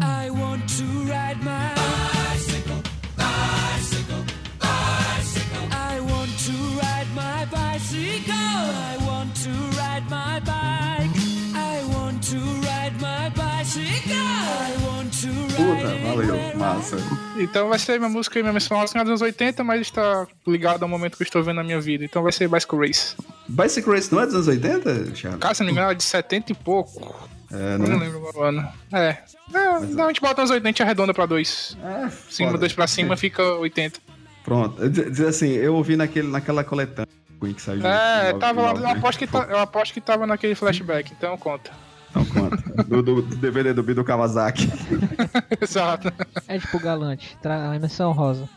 I want to ride my bicycle, bicycle, bicycle. I want to ride my bicycle. I want to ride my bike. I want to ride my bicycle. I want to ride Puta, valeu, massa. Então vai ser minha música e minha missão dos anos 80, mas está ligada ao momento que eu estou vendo na minha vida. Então vai ser Bicycle Race. Bicycle Race não é dos anos 80, Thiago? Cara, se não me engano, é de 70 e pouco. É, Eu não né? lembro agora o ano. É. É, não, a gente bota uns 80, a gente arredonda pra 2. É, Cima, foda. 2 pra cima *laughs* fica 80. Pronto. Diz assim, eu ouvi naquele, naquela coletânea que saiu. É, em tava lá, eu 99, aposto, que né? tá, eu aposto que tava naquele flashback, então conta. Não conta. Do, do, do DVD do Bido Kawasaki. *laughs* Exato. É tipo galante, tra... a menção rosa.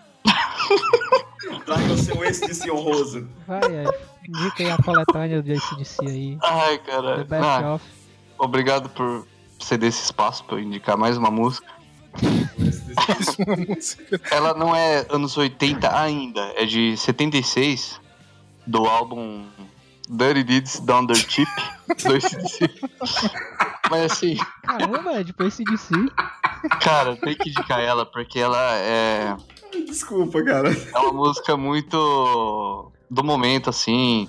Traga o seu ex de si honroso. Vai, é. Indica aí a coletânea do ACDC aí. Ai, The cara. Best Ah, of. Obrigado por ceder esse espaço pra eu indicar mais uma música. Mais uma música. Ela não é anos 80 ainda, é de 76, do álbum Dirty Deeds Down the Chip, do AC/DC. Mas assim, Caramba, é tipo ACDC. cara, tem que indicar ela, porque ela é, Desculpa, cara. é uma música muito do momento, assim.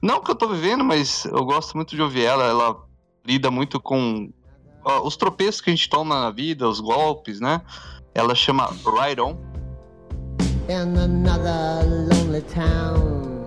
Não que eu tô vivendo, mas eu gosto muito de ouvir ela. Ela lida muito com ó, os tropeços que a gente toma na vida, os golpes, né? Ela chama Ride On. in another lonely town.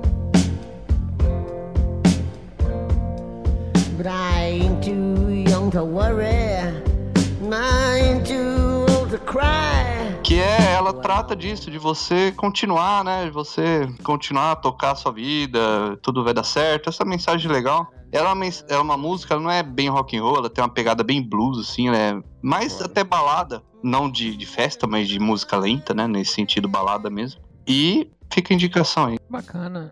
But I ain't too young to worry, I ain't too old to cry. Que é, ela trata disso, de você continuar, né? De você continuar a tocar a sua vida, tudo vai dar certo. Essa mensagem legal. Ela é uma, é música, ela não é bem rock and roll, ela tem uma pegada bem blues, assim, ela é mais até balada. Não de, de festa, mas de música lenta, né? Nesse sentido, balada mesmo. E fica a indicação aí. Bacana.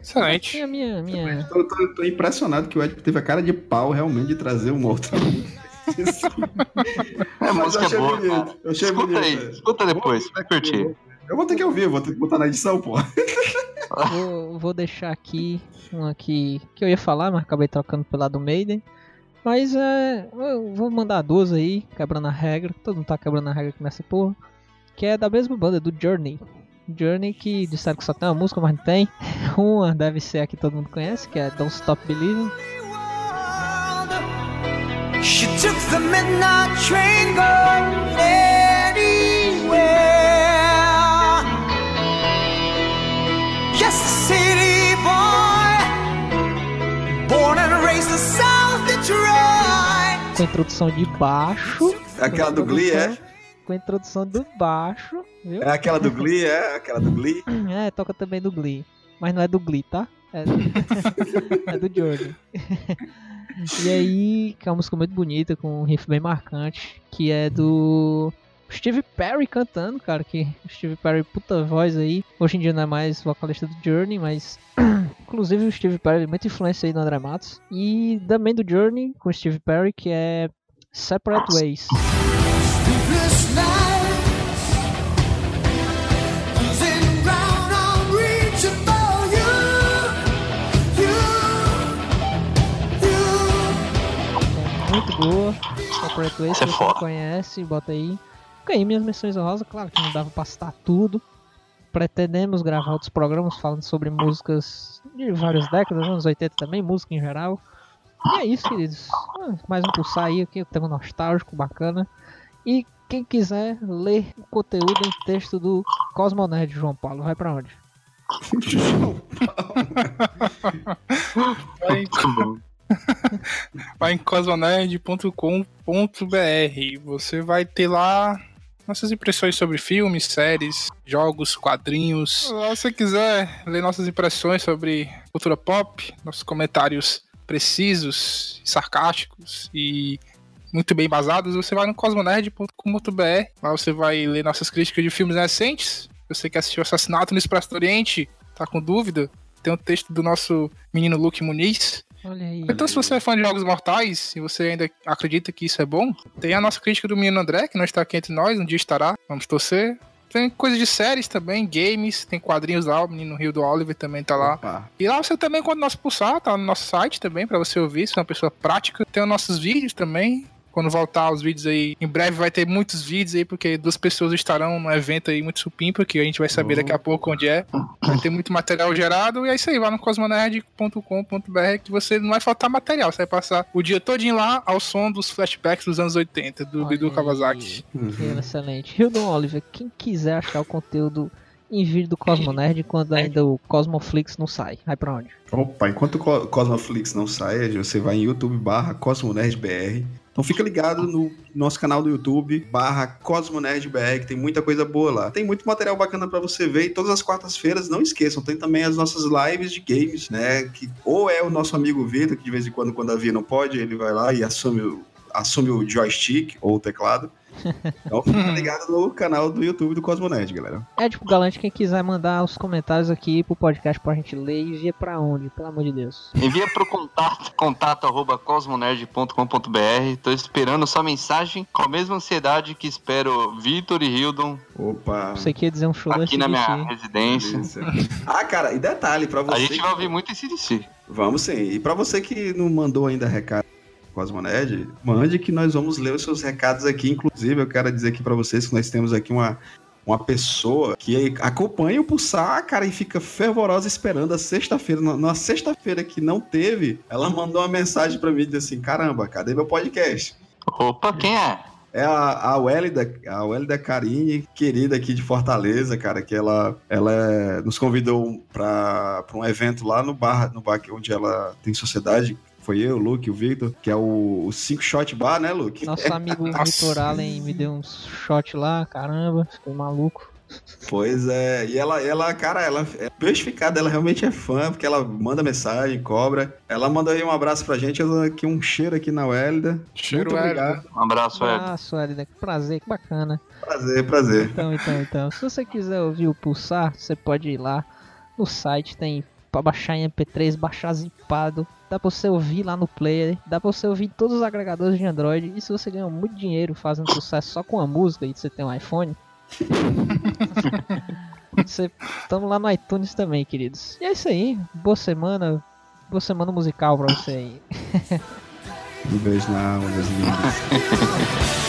Excelente. A minha, minha... Tô, tô- tô impressionado que o Ed teve a cara de pau realmente de trazer uma *laughs* outra música. É, Mas música achei boa, bonito, Escuta bonito, aí, é. escuta depois, vai curtir. Eu vou ter que ouvir, vou ter que botar na edição, pô. *laughs* Vou, vou deixar aqui uma que, que eu ia falar, mas acabei trocando pela do Maiden. Mas é. Eu vou mandar duas aí, quebrando a regra. Todo mundo tá quebrando a regra aqui nessa porra. Que é da mesma banda, do Journey. Journey que disseram que só tem uma música, mas não tem. *laughs* Uma deve ser a que todo mundo conhece, que é Don't Stop Believing. She took the midnight train going anywhere. Com introdução de baixo. Aquela do Glee, é? Com introdução do baixo, viu? É aquela do Glee, é? Aquela do Glee. É, toca também do Glee. Mas não é do Glee, tá? É, *laughs* é do Jordan. *laughs* e aí, que é uma música muito bonita, com um riff bem marcante, que é do Steve Perry cantando, cara, que Steve Perry, puta voz aí. Hoje em dia não é mais vocalista do Journey, mas *clears throat* inclusive o Steve Perry é muita influência aí no André Matos. E também do Journey, com o Steve Perry, que é Separate Ways. You. muito boa. Separate Ways, é se você não conhece, bota aí. Fica aí minhas menções honrosas, claro que não dava pra citar tudo. Pretendemos gravar outros programas falando sobre músicas de várias décadas, anos 80 também, música em geral. E é isso, queridos. Ah, Mais um pulsar aí, aqui, um tema nostálgico, bacana. E quem quiser ler o conteúdo em texto do Cosmonerd João Paulo, vai pra onde? Vai em, *laughs* vai em cosmonerd.com.br. Você vai ter lá nossas impressões sobre filmes, séries, jogos, quadrinhos. Se você quiser ler nossas impressões sobre cultura pop, nossos comentários precisos, sarcásticos e muito bem basados, você vai no cosmonerd.com.br. Lá você vai ler nossas críticas de filmes recentes. Você que assistiu Assassinato no Expresso do Oriente, tá com dúvida? Tem um texto do nosso menino Luke Muniz. Olha aí. Então, se você é fã de Jogos Mortais e você ainda acredita que isso é bom, tem a nossa crítica do menino André, que não está aqui entre nós, um dia estará, vamos torcer. Tem coisas de séries também, games, tem quadrinhos lá, o menino Rio do Oliver também tá lá. Opa. E lá você também encontra o nosso pulsar, tá no nosso site também, pra você ouvir, se é uma pessoa prática. Tem os nossos vídeos também. Quando voltar os vídeos aí, em breve vai ter muitos vídeos aí, porque duas pessoas estarão no evento aí muito supimpa, que a gente vai saber daqui a pouco onde é. Vai ter muito material gerado, e é isso aí, vai no cosmonerd.com.br que você não vai faltar material, você vai passar o dia todinho lá ao som dos flashbacks dos anos 80, do Olha Bidu. Kawasaki. Que excelente. Hildon Oliver, quem quiser achar o conteúdo em vídeo do Cosmonerd quando ainda o Cosmoflix não sai, vai pra onde? Opa, enquanto o Co- Cosmoflix não sai, você vai em YouTube barra CosmonerdBR Então fica ligado no nosso canal do YouTube, barra CosmoNerdBR, que tem muita coisa boa lá. Tem muito material bacana pra você ver e todas as quartas-feiras, não esqueçam, tem também as nossas lives de games, né? Que ou é o nosso amigo Vitor, que de vez em quando, quando a Via não pode, ele vai lá e assume o, assume o joystick ou o teclado. Então fica ligado no canal do YouTube do Cosmonerd, galera. É, tipo, Galante, quem quiser mandar os comentários aqui pro podcast pra gente ler, envia pra onde? Pelo amor de Deus. Envia pro contato, contato arroba cosmonerd.com.br. Tô esperando sua mensagem com a mesma ansiedade que espero Vitor e Hildon Opa. Você quer dizer um show aqui na minha residência. Ah, cara, e detalhe pra você. A gente vai ouvir muito esse DC. Vamos sim. E pra você que não mandou ainda recado Cosmonerd, mande que nós vamos ler os seus recados aqui. Inclusive, eu quero dizer aqui pra vocês que nós temos aqui uma, uma pessoa que acompanha o Pulsar, cara, e fica fervorosa esperando a sexta-feira. Na, sexta-feira que não teve, ela mandou uma mensagem pra mim disse assim: caramba, cadê meu podcast? Opa, quem é? É a, a Wélida, a Wélida Carine, querida aqui de Fortaleza, cara, que ela, ela é- nos convidou pra, pra um evento lá no bar, no bar onde ela tem sociedade. Foi eu, o Luke, o Victor, que é o, o Cinco Shot Bar, né, Luke? Nosso amigo *laughs* Vitor Allen me deu uns shot lá, caramba, fiquei maluco. Pois é, e ela, ela, cara, ela é peixificada, ela realmente é fã, porque ela manda mensagem, cobra. Ela manda aí um abraço pra gente, eu dou aqui um cheiro aqui na Wélida. Cheiro, Muito obrigado. Um abraço, Ed. Ah, Suélida, que prazer, que bacana. Prazer, prazer. Então, então, então. Se você quiser ouvir o Pulsar, você pode ir lá no site, tem pra baixar em MP3, baixar zipado. Dá pra você ouvir lá no player, dá pra você ouvir todos os agregadores de Android. E se você ganha muito dinheiro fazendo sucesso só com a música e você tem um iPhone, *laughs* você tamo lá no iTunes também, queridos. E é isso aí. Boa semana. Boa semana musical pra você aí. Um beijo na alma, meus lindos.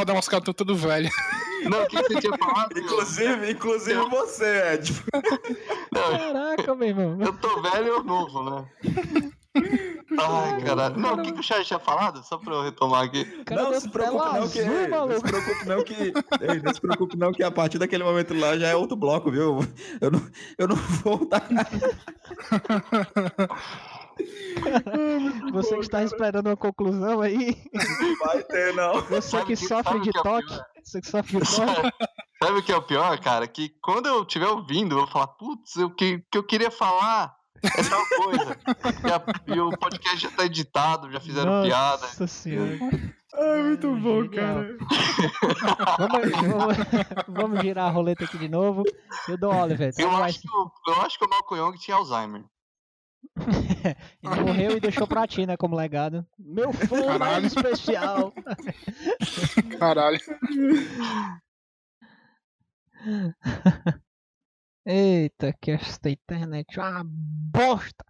Foda, mas os caras estão tudo velho. Não, o que você tinha falado? Inclusive, inclusive você, Ed. Não, Caraca, meu irmão. eu tô velho ou novo, né? Ai, caralho. Não, o que, que o Charles tinha falado? Só pra eu retomar aqui. Cara, não deu se preocupe não que azul, não se preocupe não que ei, não se preocupe não que a partir daquele momento lá já é outro bloco, viu? Eu não, eu não vou voltar. *laughs* Você que está esperando uma conclusão aí, Não vai ter não. *laughs* você Sabe que sofre de é toque, você que sofre de toque, Sabe o que é o pior, cara? Que quando eu estiver ouvindo, eu vou falar, putz, o que, que eu queria falar é tal coisa. e, a- e o podcast já tá editado, já fizeram piada. Nossa senhora. É muito bom, Genial. cara. Vamos, vamos, vamos girar a roleta aqui de novo. Eu dou Oliver. Eu você acho, que eu acho que o Malcolm Young tinha Alzheimer. Ele morreu e deixou pra ti, né, como legado. Meu fã mais Caralho. especial. Caralho. Eita, que esta internet é uma bosta.